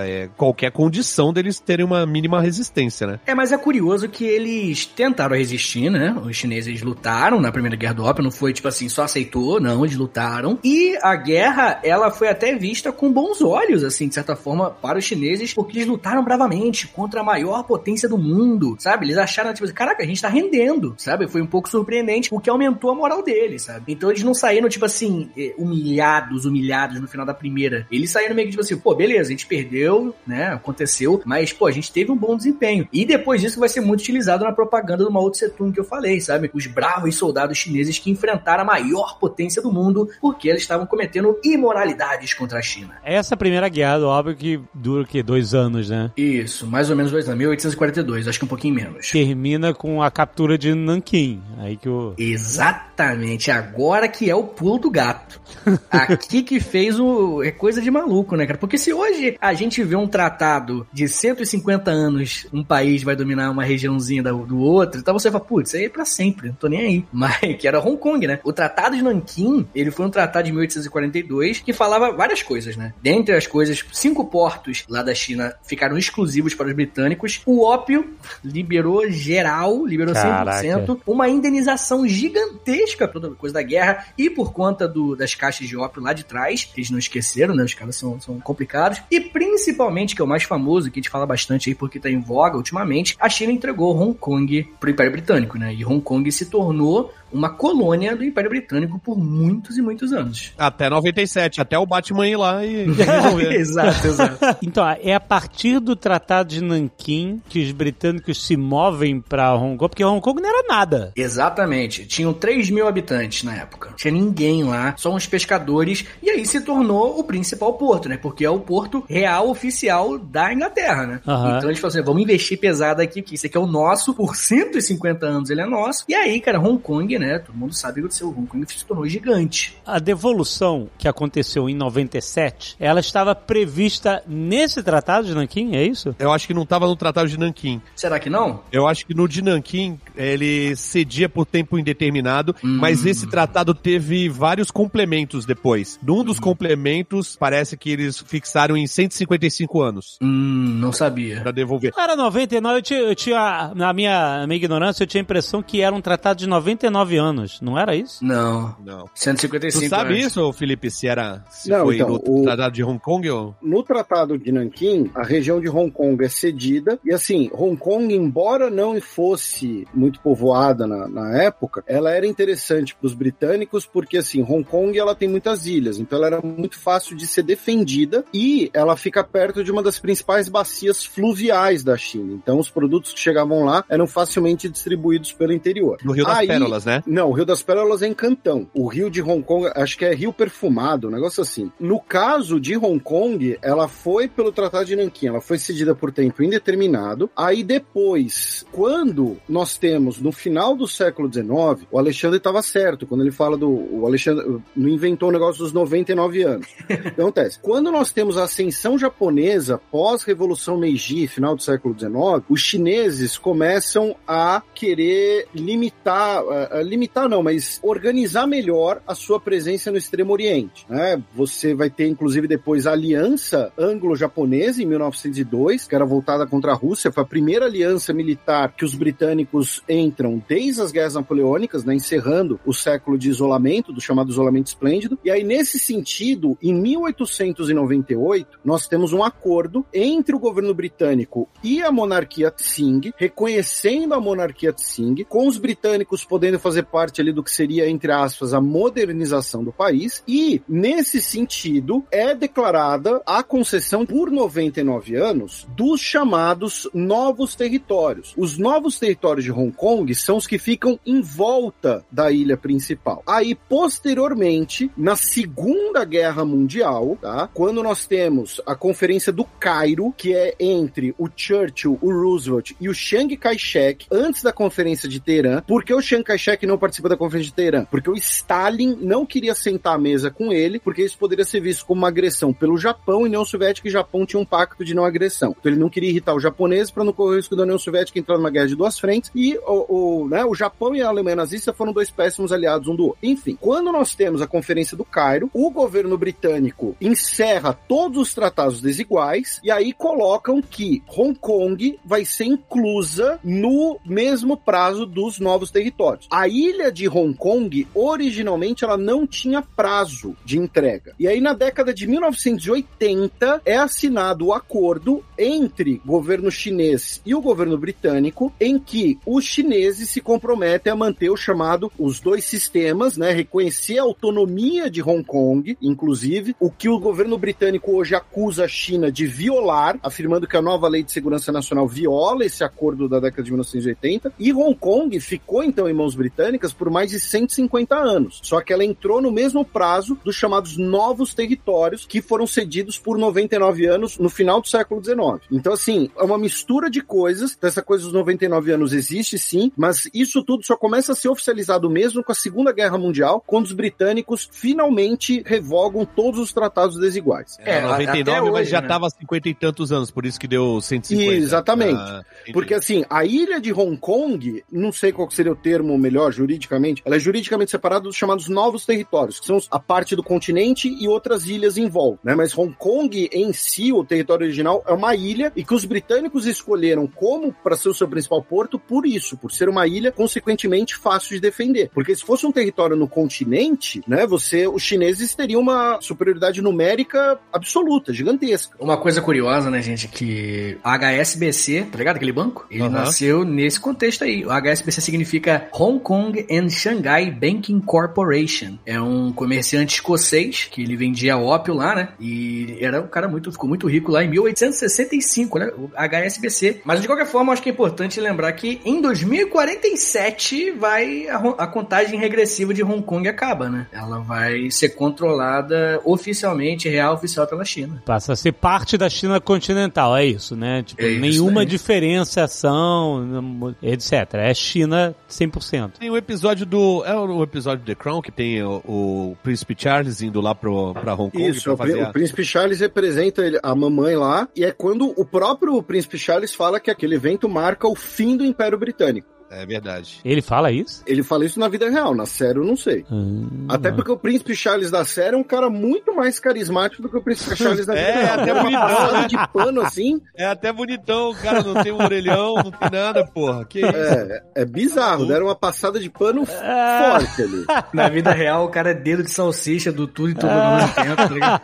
S2: é, qualquer condição deles terem uma mínima resistência, né?
S4: É, mas é curioso que eles tentaram resistir, né? Os chineses lutaram na Primeira Guerra do Ópio, não foi tipo assim, só aceitou, não, eles lutaram. E a guerra, ela foi até vista com bons olhos, assim, de certa forma, para os chineses, porque eles lutaram bravamente contra a maior potência do mundo, sabe? Eles acharam, tipo assim, caraca, a gente tá rendendo, sabe? Foi um pouco surpreendente, o que aumentou a moral deles, sabe? Então eles não saíram, tipo assim, eh, humilhados, humilhados no final da primeira. Eles saíram meio que tipo assim, pô, beleza, a gente perdeu, né? Aconteceu, mas, pô, a gente teve um bom desempenho. E depois disso vai ser muito utilizado na propaganda do Mao Tse Tung que eu falei, sabe? Os bravos soldados chineses que enfrentaram a maior potência do mundo porque eles estavam cometendo imoralidades contra a China.
S1: Essa primeira guerra, óbvio que dura o quê? Dois anos, né?
S4: Isso, mais ou menos dois anos, 1842, acho que um pouquinho menos.
S1: Termina com a captura de Nanquim. Aí que o.
S4: Exatamente, agora que é o pulo do gato. [laughs] Aqui que fez o. É coisa de maluco, né, cara? Porque se hoje a gente vê um tratado de 150 anos, um país vai dominar uma regiãozinha do, do outro, então você fala, putz, isso aí é pra sempre, não tô nem aí. [laughs] Mas que era Hong Kong, né? O Tratado de Nanquim, ele foi um tratado de 1842 que falava várias coisas, né? Dentre as coisas, cinco portos lá da China ficaram exclusivos para os britânicos. O ópio liberou geral, liberou
S1: Caraca.
S4: 100%. Uma indenização gigantesca por toda coisa da guerra e por conta do, das caixas de ópio lá de trás, que eles não esqueceram, né? Os caras são, são complicados. E principalmente, que é o mais famoso, que a gente fala bastante aí porque tá em voga ultimamente, a China entregou Hong Kong pro Império Britânico, né? E Hong Kong se tornou uma colônia do Império Britânico por muitos e muitos anos.
S2: Até 97, até o Batman ir lá e [laughs] resolver. [laughs]
S4: exato, exato.
S1: Então, é a partir do Tratado de Nanquim que os britânicos se movem pra Hong Kong, porque Hong Kong não era nada.
S4: Exatamente. Tinham 3 mil habitantes na época. Não tinha ninguém lá, só uns pescadores. E aí se tornou o principal porto, né? Porque é o porto real oficial da Inglaterra, né?
S1: Aham.
S4: Então eles falaram assim: vamos investir pesado aqui, porque isso aqui é o nosso. Por 150 anos ele é nosso. E aí, cara, Hong Kong, né? Todo mundo sabe que o seu Hong Kong se tornou gigante.
S1: A devolução que aconteceu em 97, ela estava prevista nesse Tratado de Nanquim, é isso?
S2: Eu acho que não tava no Tratado de Nanquim.
S4: Será que não?
S2: Eu acho que no de Nanquim ele cedia por tempo indeterminado, mas esse tratado teve vários complementos depois. Num dos complementos, parece que eles fixaram em 155 anos
S4: Hum, não sabia.
S2: pra devolver.
S1: Era 99, eu tinha, eu tinha na minha, na minha ignorância, eu tinha a impressão que era um tratado de 99 anos, não era isso?
S4: Não.
S2: Não.
S4: 155
S2: Tu sabe
S4: anos.
S2: isso, Felipe? Se era se
S3: Não,
S2: foi
S3: então,
S2: no
S3: o-
S2: Tratado de Hong Kong ou...
S3: No Tratado de Nanquim, a região de Hong Kong é cedida, e assim, Hong Kong, embora não fosse muito povoada na, na época, ela era interessante para os britânicos, porque assim, Hong Kong ela tem muitas ilhas, então ela era muito fácil de ser defendida, e ela fica perto de uma das principais bacias fluviais da China. Então os produtos que chegavam lá eram facilmente distribuídos pelo interior.
S2: No Rio das
S3: Aí-
S2: Pérolas, né?
S3: Não, o Rio das Pérolas é em Cantão. O Rio de Hong Kong, acho que é Rio Perfumado, um negócio assim. No caso de Hong Kong, ela foi pelo Tratado de Nanquim, ela foi cedida por tempo indeterminado. Aí depois, quando nós temos no final do século XIX, o Alexandre estava certo quando ele fala do o Alexandre não inventou o negócio dos 99 anos. O que [laughs] acontece? Quando nós temos a ascensão japonesa pós-revolução Meiji, final do século XIX, os chineses começam a querer limitar, eh, eh, limitar não, mas organizar melhor a sua presença no Extremo Oriente. né? Você vai ter, inclusive, depois a Aliança Anglo-Japonesa, em 1902, que era voltada contra a Rússia, foi a primeira aliança militar que os britânicos entram desde as guerras napoleônicas, né, encerrando o século de isolamento, do chamado isolamento esplêndido. E aí, nesse sentido, em 1898, nós temos um acordo entre o governo britânico e a monarquia Tsing, reconhecendo a monarquia Tsing, com os britânicos podendo fazer parte ali do que seria, entre aspas, a modernização do país. E, nesse sentido, é declarada a concessão por 99 anos dos chamados novos territórios. Os novos territórios de Hong Kong são os que ficam em volta da ilha principal. Aí, posteriormente, na Segunda Guerra Mundial, tá? quando nós temos a Conferência do Cairo, que é entre o Churchill, o Roosevelt e o Chiang Kai-shek, antes da Conferência de Teherã. Por que o Chiang Kai-shek não participa da Conferência de Teherã? Porque o Stalin não queria sentar à mesa com ele, porque isso poderia ser visto como uma agressão pelo Japão e União Soviética e Japão tinha um pacto de não agressão. Então ele não queria irritar os japoneses para não correr o risco da União Soviética entrar numa guerra de duas frentes e o, o, né, o Japão e a Alemanha nazista foram dois péssimos aliados um do outro. Enfim, quando nós temos a Conferência do Cairo, o governo britânico encerra todos os tratados desiguais e aí colocam que Hong Kong vai ser inclusa no mesmo prazo dos novos territórios. A ilha de Hong Kong, originalmente, ela não tinha prazo de entrega. E aí, na década de 1980, é assinado o acordo entre governo chinês e o governo britânico, em que os chineses se comprometem a manter o chamado os dois sistemas, né? Reconhecer a autonomia de Hong Kong, inclusive, o que o governo britânico hoje acusa a China de violar, afirmando que a nova lei de segurança nacional viola esse acordo da década de 1980, e Hong Kong ficou então em mãos britânicas britânicas por mais de 150 anos. Só que ela entrou no mesmo prazo dos chamados novos territórios que foram cedidos por 99 anos no final do século XIX. Então, assim, é uma mistura de coisas. Essa coisa dos 99 anos existe sim, mas isso tudo só começa a ser oficializado mesmo com a Segunda Guerra Mundial, quando os britânicos finalmente revogam todos os tratados desiguais.
S2: É,
S4: É,
S2: 99,
S4: até
S2: mas
S4: hoje,
S2: já
S4: né?
S2: tava 50 e tantos anos, por isso que deu 150.
S3: Exatamente.
S2: Ah.
S3: Porque assim, a ilha de Hong Kong, não sei qual que seria o termo melhor juridicamente, ela é juridicamente separada dos chamados novos territórios, que são a parte do continente e outras ilhas em volta, né? Mas Hong Kong em si, o território original, é uma ilha e que os britânicos escolheram como para ser o seu principal porto por isso, por ser uma ilha consequentemente fácil de defender. Porque se fosse um território no continente, né, você, os chineses teriam uma superioridade numérica absoluta, gigantesca.
S4: Uma coisa curiosa, né, gente, que a HSBC, tá ligado? Aquele banco? Ele
S2: Aham.
S4: nasceu nesse contexto aí. O HSBC significa Hong Kong and Shanghai Banking Corporation. É um comerciante escocês que ele vendia ópio lá, né? E era um cara muito, ficou muito rico lá em 1865, né? O HSBC. Mas de qualquer forma, acho que é importante lembrar que em 2047 vai a, a contagem regressiva de Hong Kong acaba, né? Ela vai ser controlada oficialmente, real oficial pela China.
S1: Passa a ser parte da China continental, é isso, né? Tipo,
S4: É isso
S1: nenhuma
S4: aí.
S1: diferenciação, etc. É China 100%.
S2: Tem o episódio do. É o episódio de The Crown que tem o, o Príncipe Charles indo lá pro, pra Hong Kong
S3: Isso,
S2: fazer.
S3: o
S2: a-
S3: príncipe Charles representa ele- a mamãe lá, e é quando o próprio príncipe Charles fala que aquele evento marca o fim do Império Britânico.
S2: É verdade.
S1: Ele fala isso?
S3: Ele fala isso na vida real, na série eu não sei.
S1: Hum,
S3: Até porque o príncipe Charles da série é um cara muito mais carismático do que o príncipe [laughs] Charles da vida
S2: É,
S3: real.
S2: até
S3: Tem uma
S2: bonitão,
S3: passada
S2: né?
S3: de pano assim,
S2: É até bonitão, o cara não tem um orelhão, não tem nada, porra. Que isso?
S3: é, é bizarro. Deram uma passada de pano
S1: Ah.
S3: forte ali. [laughs]
S4: Na vida real, o cara é dedo de salsicha do tudo e tudo ao mesmo tempo, tá ligado?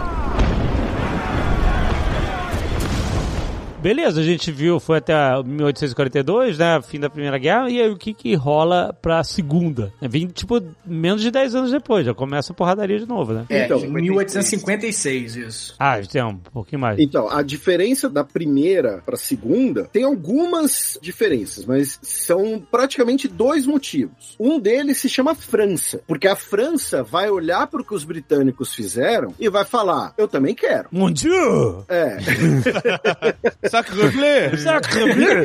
S4: [laughs]
S1: Beleza, a gente viu, foi até 1842, né? Fim da Primeira Guerra, e aí o que que rola pra Segunda? Vem, tipo, menos de 10 anos depois, já começa a porradaria de novo, né?
S4: É,
S3: Então,
S4: em 1856, isso.
S1: Ah, tem um pouquinho mais.
S3: Então, a diferença da primeira para a segunda tem algumas diferenças, mas são praticamente dois motivos. Um deles se chama França, porque a França vai olhar para o que os britânicos fizeram e vai falar: eu também quero.
S1: Mon Dieu!
S3: É. [laughs]
S2: Sacre bleu!
S1: Sacre bleu!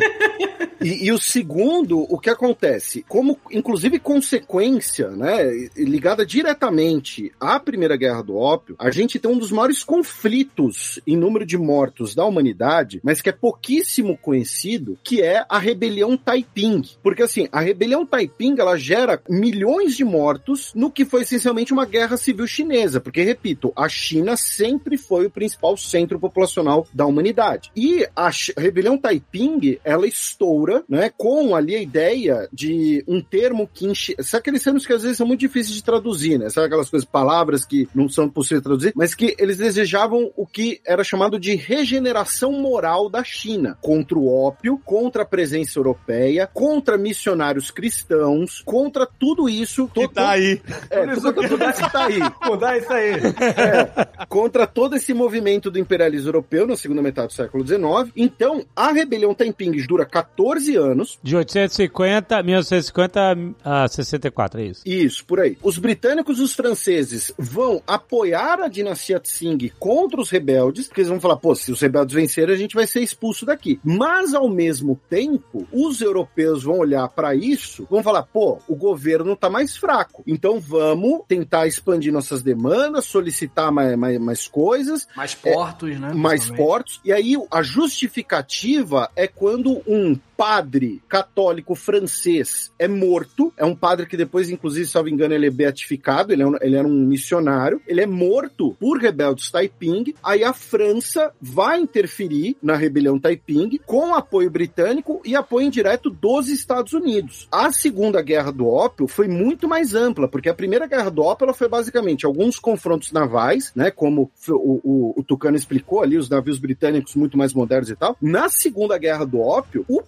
S1: [laughs]
S3: E, e o segundo, o que acontece? Como, inclusive, consequência, né, ligada diretamente à Primeira Guerra do Ópio, a gente tem um dos maiores conflitos em número de mortos da humanidade, mas que é pouquíssimo conhecido, que é a rebelião Taiping. Porque, assim, a rebelião Taiping, ela gera milhões de mortos no que foi essencialmente uma guerra civil chinesa. Porque, repito, a China sempre foi o principal centro populacional da humanidade. E a rebelião Taiping, ela estoura, né, com ali a ideia de um termo que enche... Sabe aqueles termos que às vezes são muito difíceis de traduzir, né? Sabe aquelas coisas, palavras que não são possíveis de traduzir, mas que eles desejavam o que era chamado de regeneração moral da China, contra o ópio, contra a presença europeia, contra missionários cristãos, contra tudo isso.
S2: Que tá aí.
S3: É, contra tudo isso que tá aí. [laughs]
S4: Mudar isso aí.
S3: É, contra todo esse movimento do imperialismo europeu na segunda metade do século XIX. Então, a rebelião Taiping dura 14 anos.
S1: De 850, 1950 a 64, é isso.
S3: Isso, por aí. Os britânicos e os franceses vão apoiar a dinastia Tsing contra os rebeldes, porque eles vão falar, pô, se os rebeldes vencerem, a gente vai ser expulso daqui. Mas, ao mesmo tempo, os europeus vão olhar para isso, vão falar, pô, o governo tá mais fraco. Então, vamos tentar expandir nossas demandas, solicitar mais, mais, mais coisas,
S4: Mais portos, né?
S3: mais portos. E aí a justificativa é quando um padre católico francês é morto. É um padre que depois, inclusive, se não me engano, ele é beatificado. Ele, é um- ele era um missionário. Ele é morto por rebeldes Taiping. Aí a França vai interferir na rebelião Taiping com apoio britânico e apoio indireto dos Estados Unidos. A Segunda Guerra do Ópio foi muito mais ampla, porque a Primeira Guerra do Ópio foi basicamente alguns confrontos navais, né? Como o, o, o Tucano explicou ali, os navios britânicos muito mais modernos e tal. Na Segunda Guerra do Ópio, o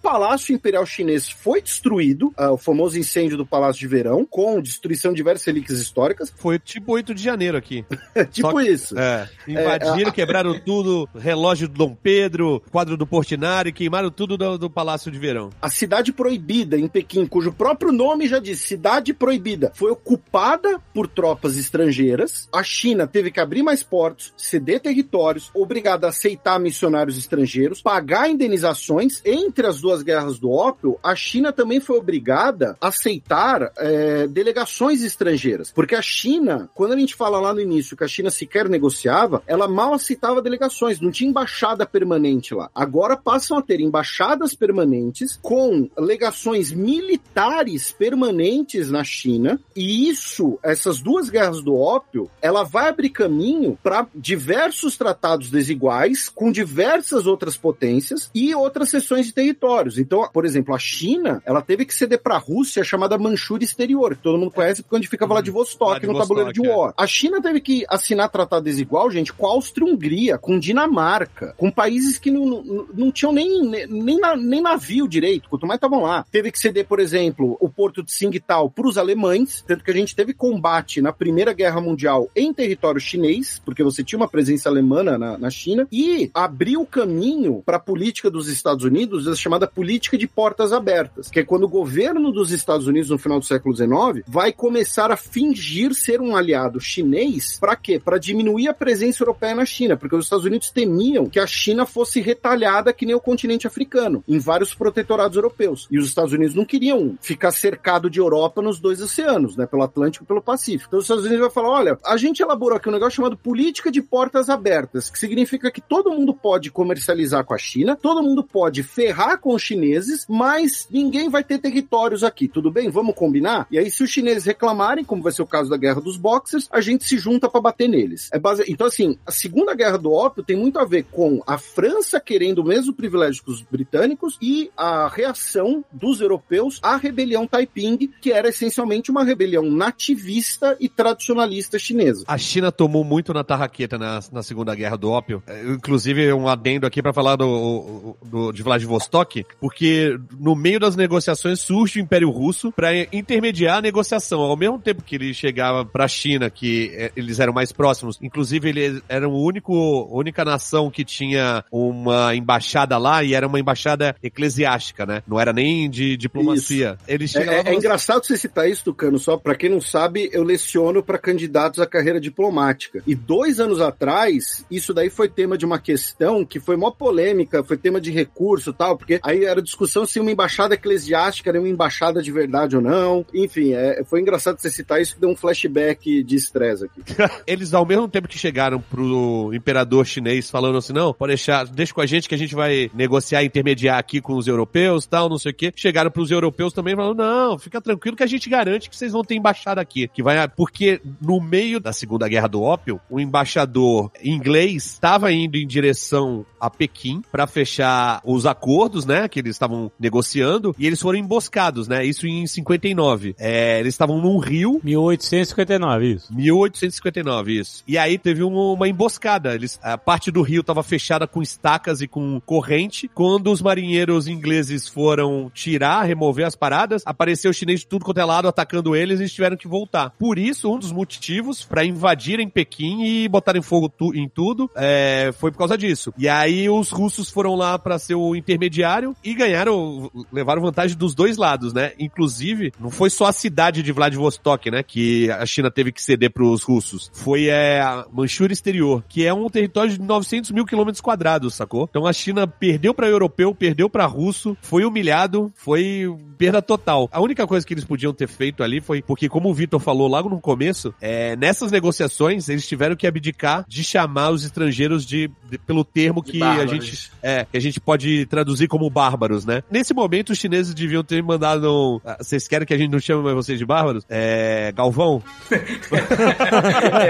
S3: Imperial Chinês foi destruído, uh, o famoso incêndio do Palácio de Verão, com destruição de diversas relíquias históricas.
S2: Foi tipo 8 de janeiro aqui. [laughs]
S3: tipo que, isso.
S2: É, invadiram, é, quebraram tudo, relógio do Dom Pedro, quadro do Portinari, queimaram tudo do, do Palácio de Verão.
S3: A cidade proibida em Pequim, cujo próprio nome já diz, cidade proibida, foi ocupada por tropas estrangeiras. A China teve que abrir mais portos, ceder territórios, obrigada a aceitar missionários estrangeiros, pagar indenizações. Entre as duas guerras do ópio, a China também foi obrigada a aceitar é, delegações estrangeiras. Porque a China, quando a gente fala lá no início que a China sequer negociava, ela mal aceitava delegações, não tinha embaixada permanente lá. Agora passam a ter embaixadas permanentes com legações militares permanentes na China, e isso, essas duas guerras do ópio, ela vai abrir caminho para diversos tratados desiguais com diversas outras potências e outras seções de territórios. Então, por exemplo, a China, ela teve que ceder para a Rússia a chamada Manchúria Exterior, que todo mundo conhece porque é onde fica Vladivostok, Vladivostok no tabuleiro de War. É. A China teve que assinar tratado desigual, gente, com a Áustria-Hungria, com Dinamarca, com países que não, não, não tinham nem, nem, nem navio direito, quanto mais estavam lá. Teve que ceder, por exemplo, o porto de Tsingtao para os alemães, tanto que a gente teve combate na Primeira Guerra Mundial em território chinês, porque você tinha uma presença alemã na, na China, e abriu o caminho para a política dos Estados Unidos, a chamada política de portas abertas, que é quando o governo dos Estados Unidos, no final do século XIX, vai começar a fingir ser um aliado chinês, para quê? Para diminuir a presença europeia na China, porque os Estados Unidos temiam que a China fosse retalhada que nem o continente africano, em vários protetorados europeus. E os Estados Unidos não queriam ficar cercado de Europa nos dois oceanos, né? Pelo Atlântico e pelo Pacífico. Então os Estados Unidos vai falar: olha, a gente elaborou aqui um negócio chamado política de portas abertas, que significa que todo mundo pode comercializar com a China, todo mundo pode ferrar com os chineses, mas ninguém vai ter territórios aqui. Tudo bem? Vamos combinar? E aí, se os chineses reclamarem, como vai ser o caso da Guerra dos Boxers, a gente se junta para bater neles. É base... Então, assim, a Segunda Guerra do Ópio tem muito a ver com a França querendo o mesmo privilégio que os britânicos e a reação dos europeus à rebelião Taiping, que era essencialmente uma rebelião nativista e tradicionalista chinesa.
S2: A China tomou muito na tarraqueta na, na Segunda Guerra do Ópio. É, inclusive, um adendo aqui para falar do, do, de Vladivostok, porque no meio das negociações surge o Império Russo para intermediar a negociação. Ao mesmo tempo que ele chegava para a China, que é, eles eram mais próximos, inclusive eles eram o único, a única nação que tinha uma embaixada lá e era uma embaixada eclesiástica, né? Não era nem de diplomacia.
S3: Eles é, é, é engraçado você citar isso, Tucano, só para quem não sabe, eu leciono para candidatos à carreira diplomática. E dois anos atrás, isso daí foi tema de uma questão que foi mó polêmica, foi tema de recurso tal, porque aí era discussão se uma embaixada eclesiástica era uma embaixada de verdade ou não. Enfim, é, foi engraçado você citar isso, que deu um flashback de estresse aqui. [laughs]
S2: Eles, ao mesmo tempo que chegaram pro imperador chinês falando assim, não, pode deixar, deixa com a gente que a gente vai negociar, intermediar aqui com os europeus, tal, não sei o quê. Chegaram pros europeus também falando, não, fica tranquilo que a gente garante que vocês vão ter embaixada aqui. Que vai, porque no meio da Segunda Guerra do Ópio, o embaixador inglês estava indo em direção a Pequim para fechar os acordos, né, que eles estavam negociando, e eles foram emboscados, né, isso em 59. É, eles estavam num rio.
S1: 1859, isso.
S2: 1859, isso. E aí teve um, uma emboscada. Eles, a parte do rio estava fechada com estacas e com corrente. Quando os marinheiros ingleses foram tirar, remover as paradas, apareceu o chinês de tudo quanto é lado atacando eles e eles tiveram que voltar. Por isso, um dos motivos para invadirem Pequim e botarem fogo tu, em tudo é, foi por causa disso. E aí os russos foram lá para ser o intermediário e ganharam, levaram vantagem dos dois lados, né? Inclusive, não foi só a cidade de Vladivostok, né, que a China teve que ceder para os russos. Foi é, a Manchúria Exterior, que é um território de 900 mil quilômetros quadrados, sacou? Então a China perdeu para europeu, perdeu para russo, foi humilhado, foi perda total. A única coisa que eles podiam ter feito ali foi porque, como o Vitor falou logo no começo, é, nessas negociações eles tiveram que abdicar de chamar os estrangeiros de, de pelo termo que a gente é que a gente pode traduzir como bárbaros, né? Nesse momento os chineses deviam ter mandado um, ah, vocês querem que a gente não chame mais vocês de bárbaros? É, Galvão. [laughs]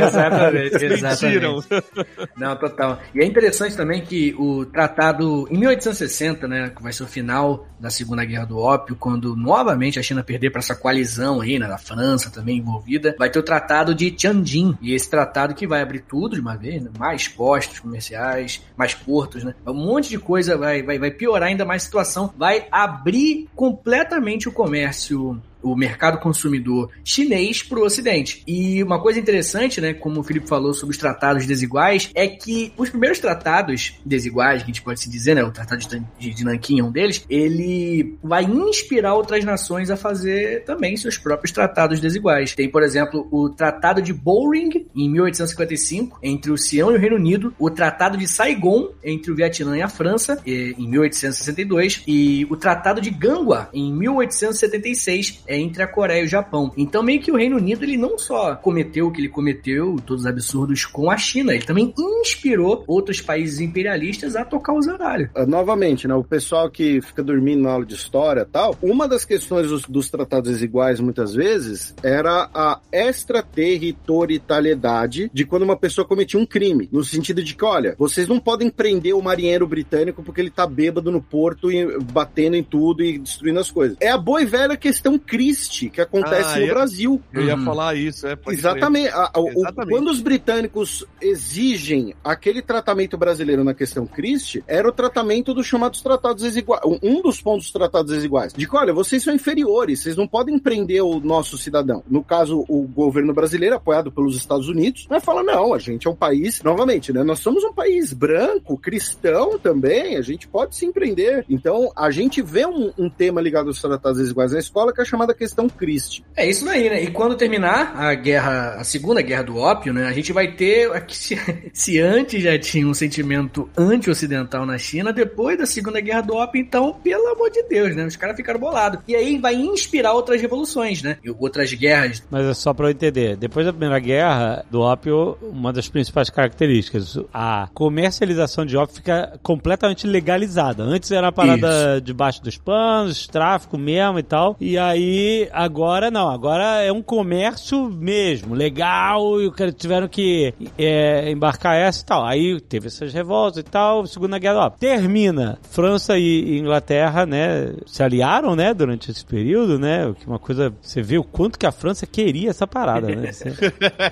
S4: exatamente, exatamente. Não, total. E é interessante também que o tratado em 1860, né, que vai ser o final da Segunda Guerra do Ópio, quando novamente a China perder para essa coalizão aí, né, da França também envolvida, vai ter o tratado de Tianjin. E esse tratado que vai abrir tudo de uma vez, né, mais postos comerciais mais, mais portos, né? Um monte de coisa vai, vai, vai piorar ainda mais a situação, vai abrir completamente o comércio o mercado consumidor chinês para o Ocidente. E uma coisa interessante, né, como o Felipe falou sobre os tratados desiguais, é que os primeiros tratados desiguais, que a gente pode se dizer, né, o Tratado de, Nanquim é um deles, ele vai inspirar outras nações a fazer também seus próprios tratados desiguais. Tem, por exemplo, o Tratado de Bowring, em 1855, entre o Sião e o Reino Unido, o Tratado de Saigon, entre o Vietnã e a França, em 1862, e o Tratado de Gangua, em 1876, é entre a Coreia e o Japão. Então, meio que o Reino Unido, ele não só cometeu o que ele cometeu, todos os absurdos com a China, ele também inspirou outros países imperialistas a tocar o zaralho.
S3: Uh, novamente, né, o pessoal que fica dormindo na aula de história tal, uma das questões dos, dos tratados desiguais, muitas vezes, era a extraterritorialidade de quando uma pessoa cometia um crime, no sentido de que, olha, vocês não podem prender o marinheiro britânico porque ele tá bêbado no porto e batendo em tudo e destruindo as coisas. É a boa e velha questão triste que acontece ah, no
S2: eu,
S3: Brasil.
S2: Eu ia uhum. falar isso, é.
S3: Exatamente. A, a, Exatamente. O, quando os britânicos exigem aquele tratamento brasileiro na questão Christie, era o tratamento dos chamados tratados desiguais. Um dos pontos dos tratados desiguais. De que, olha, vocês são inferiores, vocês não podem prender o nosso cidadão. No caso, o governo brasileiro, apoiado pelos Estados Unidos, vai falar: não, a gente é um país, novamente, né? Nós somos um país branco, cristão também, a gente pode se empreender. Então, a gente vê um, um tema ligado aos tratados desiguais na escola que é chamada questão Christie.
S4: É isso daí, né? E quando terminar a guerra, a segunda guerra do ópio, né? A gente vai ter. Se, [laughs] se antes já tinha um sentimento anti-ocidental na China, depois da segunda guerra do ópio, então, pelo amor de Deus, né? Os caras ficaram bolados. E aí vai inspirar outras revoluções, né? E outras guerras.
S1: Mas é só pra eu entender. Depois da primeira guerra do ópio, uma das principais características, a comercialização de ópio fica completamente legalizada. Antes era uma parada Isso. debaixo dos panos, tráfico mesmo e tal. E aí aí, agora não, agora é um comércio mesmo, legal, e tiveram que é, embarcar essa e tal. Aí teve essas revoltas e tal, Segunda Guerra, ó, termina. França e Inglaterra, né, se aliaram, né, durante esse período, né, que uma coisa, você vê o quanto que a França queria essa parada, né.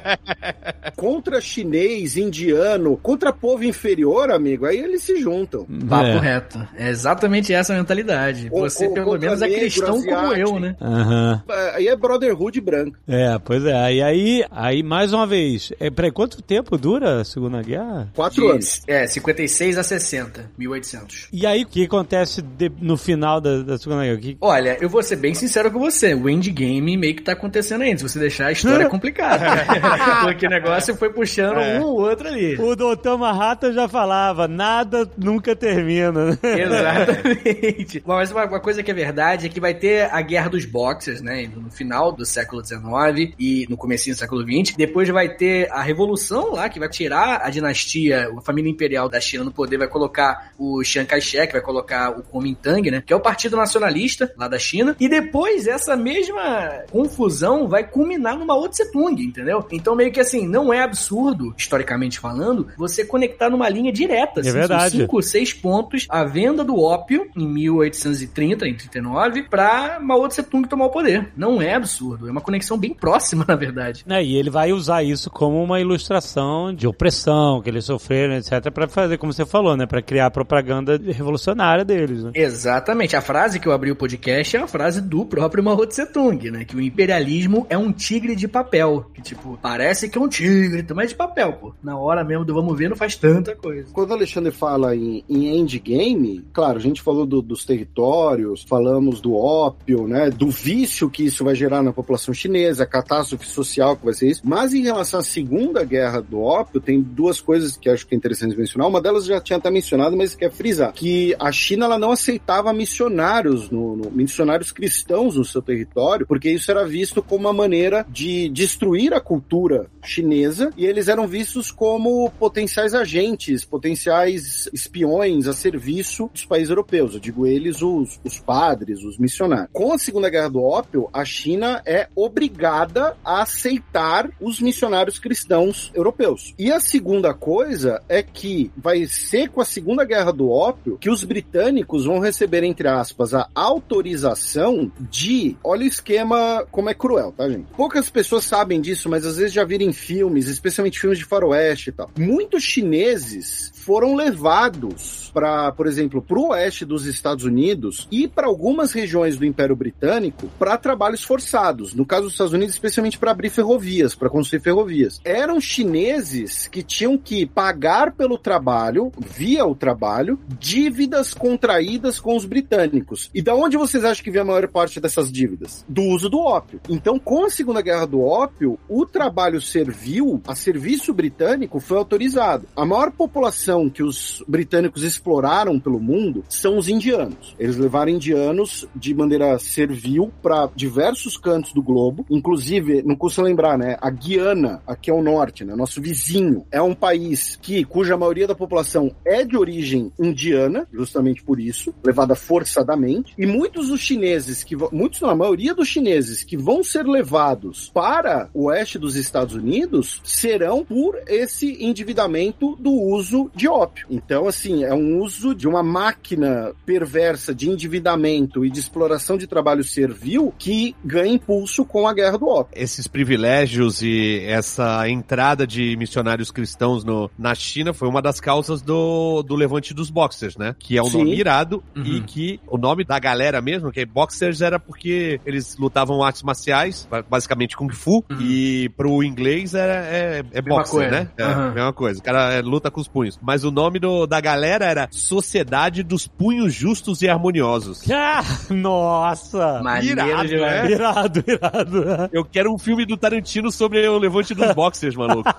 S1: [laughs]
S3: contra chinês, indiano, contra povo inferior, amigo, aí eles se juntam.
S4: Papo é. reto. É exatamente essa a mentalidade. Você, pelo menos, é cristão asiático. como eu, né?
S1: Aham.
S3: Uhum. Aí é Brotherhood branco.
S1: É, pois é. E aí, aí mais uma vez, é, peraí, quanto tempo dura a Segunda Guerra?
S3: Quatro De, anos.
S4: É, 56 a 60, 1800.
S1: E aí, o que acontece de, no final da, da Segunda Guerra? Que...
S4: Olha, eu vou ser bem sincero com você, o endgame meio que tá acontecendo ainda. Se você deixar a história é [laughs] complicada. [laughs] Porque o negócio foi puxando é. um ou outro ali.
S1: O Doutor Manhattan já falava, nada nunca termina.
S4: Exatamente. Mas uma, uma coisa que é verdade é que vai ter a Guerra dos boxers, né? No final do século XIX e no começo do século XX. Depois vai ter a revolução lá, que vai tirar a dinastia, a família imperial da China no poder, vai colocar o Chiang Kai-shek, vai colocar o Kuomintang, né? Que é o partido nacionalista lá da China. E depois essa mesma confusão vai culminar numa outra Tse-tung, entendeu? Então meio que assim, não é absurdo, historicamente falando, você conectar numa linha direta.
S1: Assim, é verdade.
S4: Cinco, seis pontos, a venda do ópio em 1830, em 39, para Mao Tse-tung tomar o poder. Não é absurdo, é uma conexão bem próxima, [laughs] na verdade.
S1: É, e ele vai usar isso como uma ilustração de opressão que eles sofreram, etc, para fazer, como você falou, né, para criar a propaganda revolucionária deles, né?
S4: Exatamente. A frase que eu abri o podcast é uma frase do próprio Mao Tse Tung, né, que o imperialismo é um tigre de papel, que tipo, parece que é um tigre, mas de papel, pô. Na hora mesmo do vamos ver não faz tanta coisa.
S3: Quando o Alexandre fala em, em endgame, claro, a gente falou do, dos territórios, falamos do ópio, né, do vício que isso vai gerar na população chinesa, a catástrofe social que vai ser isso. Mas em relação à segunda guerra do ópio, tem duas coisas que acho que é interessante mencionar. Uma delas já tinha até mencionado, mas quer frisar, que a China ela não aceitava missionários, no, no, missionários cristãos no seu território, porque isso era visto como uma maneira de destruir a cultura chinesa e eles eram vistos como potenciais agentes, potenciais espiões a serviço dos países europeus. Eu digo eles, os, os padres, os missionários. Com a Segunda Guerra do Ópio, a China é obrigada a aceitar os missionários cristãos europeus. E a segunda coisa é que vai ser com a Segunda Guerra do Ópio que os britânicos vão receber, entre aspas, a autorização de. Olha o esquema como é cruel, tá, gente? Poucas pessoas sabem disso, mas às vezes já viram em filmes especialmente filmes de faroeste e tal. Muitos chineses foram levados para, por exemplo, para o oeste dos Estados Unidos e para algumas regiões do Império Britânico para trabalhos forçados. No caso dos Estados Unidos, especialmente para abrir ferrovias, para construir ferrovias. Eram chineses que tinham que pagar pelo trabalho, via o trabalho, dívidas contraídas com os britânicos. E da onde vocês acham que vem a maior parte dessas dívidas? Do uso do ópio. Então, com a Segunda Guerra do Ópio, o trabalho servil, a serviço britânico, foi autorizado. A maior população que os britânicos exploraram pelo mundo são os indianos. Eles levaram indianos de maneira servil para diversos cantos do globo, inclusive, não custa lembrar, né? A Guiana, aqui ao norte, né? Nosso vizinho, é um país que cuja maioria da população é de origem indiana, justamente por isso, levada forçadamente, e muitos dos chineses que muitos não, a maioria dos chineses que vão ser levados para o oeste dos Estados Unidos serão por esse endividamento do uso de ópio. Então, assim, é um uso de uma máquina perversa de endividamento e de exploração de trabalho servil que ganha impulso com a guerra do ópio.
S2: Esses privilégios e essa entrada de missionários cristãos no, na China foi uma das causas do, do levante dos boxers, né? Que é um
S3: Sim.
S2: nome irado
S4: Uhum.
S2: e que o nome da galera mesmo, que é boxers, era porque eles lutavam artes marciais, ba- basicamente Kung Fu,
S4: Uhum.
S2: e pro inglês era, é, é boxer,
S4: coisa.
S2: né? É,
S4: Uhum.
S2: mesma coisa. O cara é, luta com os punhos. Mas o nome do, da galera era Sociedade dos Punhos Justos e Harmoniosos.
S1: Ah, [laughs] nossa!
S4: Maneiro
S2: Irado, né?
S1: Irado, irado.
S2: Eu quero um filme do Tarantino sobre o levante dos boxers, maluco.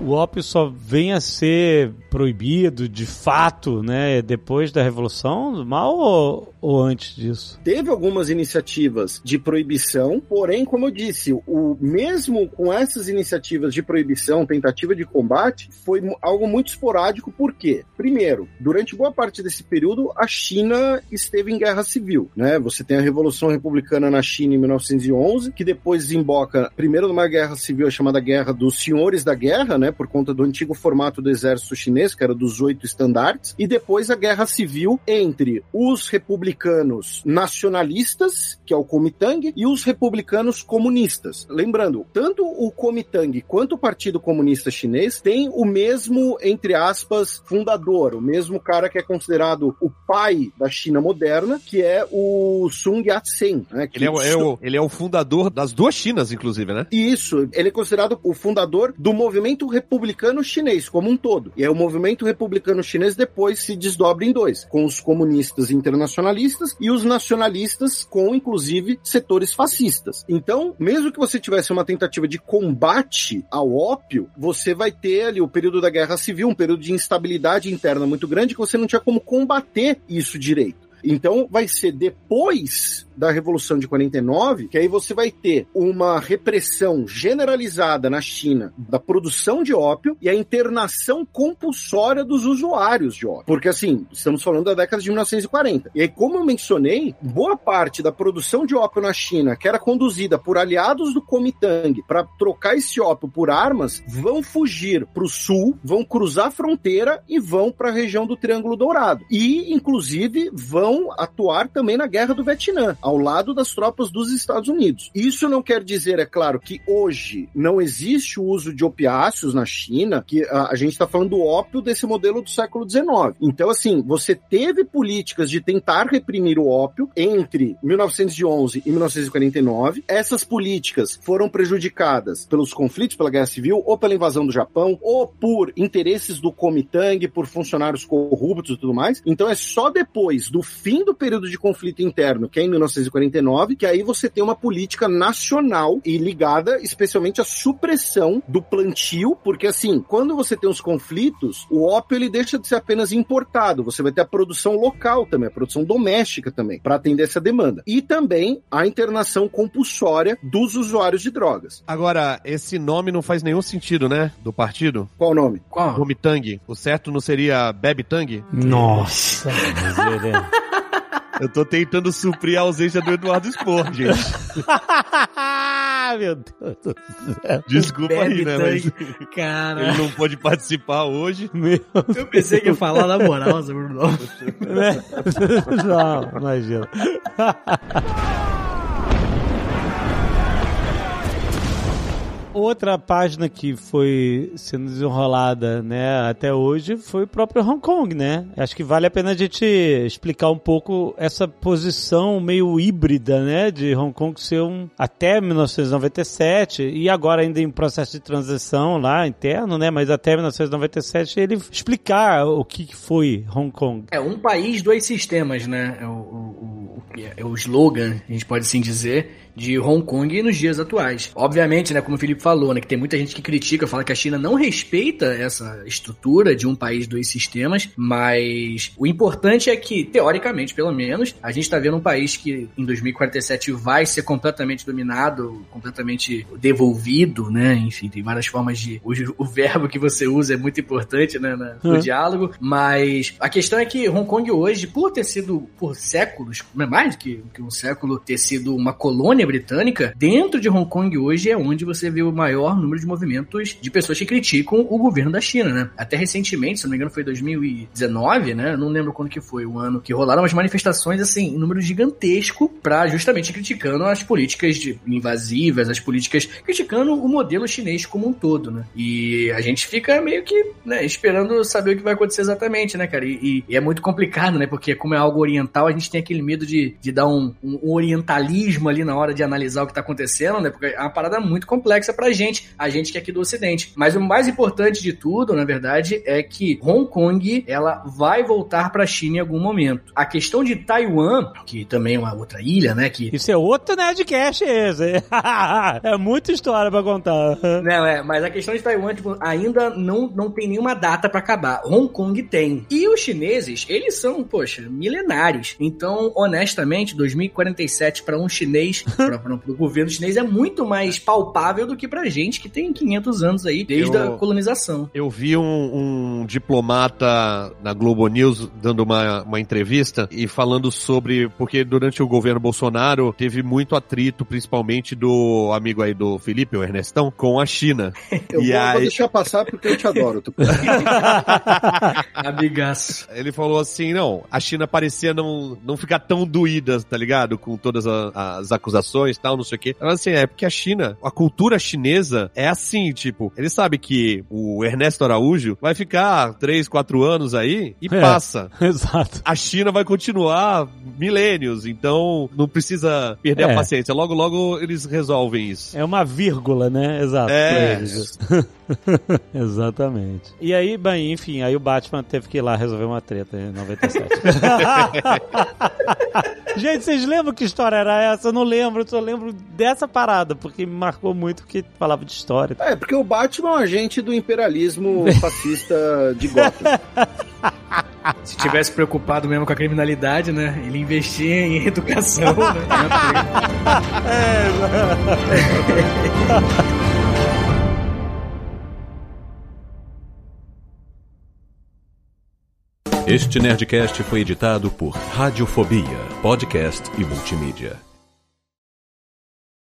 S1: O ópio só vem a ser proibido de fato, né, depois da Revolução Mal ou, ou antes disso?
S3: Teve algumas iniciativas de proibição, porém, como eu disse, o mesmo com essas iniciativas de proibição, tentativa de combate, foi algo muito esporádico, por quê? Primeiro, durante boa parte desse período, a China esteve em guerra civil, né? Você tem a Revolução Republicana na China em 1911, que depois desemboca primeiro numa guerra civil chamada Guerra dos Senhores da Guerra, né? Por conta do antigo formato do exército chinês, que era dos oito estandartes, e depois a guerra civil entre os republicanos nacionalistas, que é o Kuomintang, e os republicanos comunistas. Lembrando, tanto o Kuomintang quanto o Partido Comunista Chinês têm o mesmo, entre aspas, fundador, o mesmo cara que é considerado o pai da China moderna, que é o Sun Yat-sen. Né?
S2: Ele é, o- é o, ele é o fundador das duas Chinas, inclusive, né?
S3: isso, ele é considerado o fundador do movimento republicano chinês como um todo. E aí o movimento republicano chinês depois se desdobra em dois, com os comunistas internacionalistas e os nacionalistas com inclusive setores fascistas. Então, mesmo que você tivesse uma tentativa de combate ao ópio, você vai ter ali o período da guerra civil, um período de instabilidade interna muito grande que você não tinha como combater isso direito. Então vai ser depois da Revolução de 49 que aí você vai ter uma repressão generalizada na China da produção de ópio e a internação compulsória dos usuários de ópio. Porque assim, estamos falando da década de 1940. E aí, como eu mencionei, boa parte da produção de ópio na China, que era conduzida por aliados do Kuomintang para trocar esse ópio por armas, vão fugir para o sul, vão cruzar a fronteira e vão para a região do Triângulo Dourado. E, inclusive, vão atuar também na Guerra do Vietnã, ao lado das tropas dos Estados Unidos. Isso não quer dizer, é claro, que hoje não existe o uso de opiáceos na China, que a, a gente está falando do ópio desse modelo do século XIX. Então, assim, você teve políticas de tentar reprimir o ópio entre 1911 e 1949. Essas políticas foram prejudicadas pelos conflitos, pela Guerra Civil, ou pela invasão do Japão, ou por interesses do Kuomintang, por funcionários corruptos e tudo mais. Então, é só depois do fim do período de conflito interno, que é em 1949, que aí você tem uma política nacional e ligada especialmente à supressão do plantio, porque assim, quando você tem os conflitos, o ópio ele deixa de ser apenas importado, você vai ter a produção local também, a produção doméstica também, para atender essa demanda. E também a internação compulsória dos usuários de drogas.
S2: Agora, esse nome não faz nenhum sentido, né? Do partido?
S3: Qual o nome?
S4: Qual?
S2: Kuomintang. O certo não seria Bebe Tang?
S1: Nossa.
S2: Eu tô tentando suprir a ausência do Eduardo Spor, gente. [laughs]
S1: Meu Deus do céu.
S2: Desculpa aí, né? Mas
S4: Cara,
S2: ele não pode participar hoje.
S1: Meu,
S4: eu pensei que ia falar na moral sobre o nome.
S1: Não, imagina. [laughs] Outra página que foi sendo desenrolada, né, até hoje foi o próprio Hong Kong, né? Acho que vale a pena a gente explicar um pouco essa posição meio híbrida, né, de Hong Kong ser um até 1997 e agora ainda em processo de transição lá interno, né, mas até 1997 ele explicar o que foi Hong Kong.
S4: É um país, dois sistemas, né? É o, o, o, é o slogan, a gente pode assim dizer de Hong Kong nos dias atuais. Obviamente, né, como o Felipe falou, né, que tem muita gente que critica, fala que a China não respeita essa estrutura de um país, dois sistemas, mas o importante é que, teoricamente, pelo menos, a gente está vendo um país que em 2047 vai ser completamente dominado, completamente devolvido, né, enfim, tem várias formas de... O, o verbo que você usa é muito importante, né, no, diálogo, mas a questão é que Hong Kong hoje, por ter sido, por séculos, mais do que, que um século, ter sido uma colônia colônia britânica, dentro de Hong Kong hoje é onde você vê o maior número de movimentos de pessoas que criticam o governo da China, né? Até recentemente, se não me engano, foi 2019, né? Não lembro quando que foi o ano que rolaram as manifestações, assim, em número gigantesco para justamente criticando as políticas de, invasivas, as políticas criticando o modelo chinês como um todo, né? E a gente fica meio que, né, esperando saber o que vai acontecer exatamente, né, cara? E, e é muito complicado, né? Porque como é algo oriental, a gente tem aquele medo de, de dar um, um orientalismo ali na hora hora de analisar o que tá acontecendo, né? Porque é uma parada muito complexa pra gente, a gente que é aqui do Ocidente. Mas o mais importante de tudo, na verdade, é que Hong Kong, ela vai voltar pra China em algum momento. A questão de Taiwan, que também é uma outra ilha, né? Que...
S1: Isso é outro Nerdcast esse. [laughs] é muita história pra contar.
S4: Não, é, mas a questão de Taiwan, tipo, ainda não, não tem nenhuma data para acabar. Hong Kong tem. E os chineses, eles são, poxa, milenares. Então, honestamente, 2047 para um chinês para o governo chinês é muito mais palpável do que pra gente que tem 500 anos aí, desde eu, a colonização.
S2: Eu vi um, um, diplomata na Globo News dando uma, uma entrevista e falando sobre, porque durante o governo Bolsonaro teve muito atrito, principalmente do amigo aí do Felipe, o Ernestão, com a China.
S3: eu e vou, aí... vou deixar passar porque eu te adoro. [laughs]
S4: Amigaço.
S2: Ele falou assim, não, a China parecia não, não ficar tão doída, tá ligado? Com todas as, as acusações tal, não sei o quê. Mas assim, é porque a China, a cultura chinesa é assim, tipo, ele sabe que o Ernesto Araújo vai ficar 3, 4 anos aí e é, passa. [laughs]
S1: Exato.
S2: A China vai continuar milênios, então não precisa perder é. a paciência. Logo, logo eles resolvem isso.
S1: É uma vírgula, né? Exato.
S2: É. [laughs]
S1: Exatamente. E aí, bem, enfim, aí o Batman teve que ir lá resolver uma treta em 97. [laughs] Gente, vocês lembram que história era essa? Eu não lembro, eu só lembro dessa parada, porque me marcou muito que falava de história.
S3: É, porque o Batman é um agente do imperialismo fascista de Gotham. [laughs]
S4: Se tivesse preocupado mesmo com a criminalidade, né? Ele investia em educação, né? [laughs] é, [laughs]
S5: Este Nerdcast foi editado por Radiofobia, podcast e multimídia.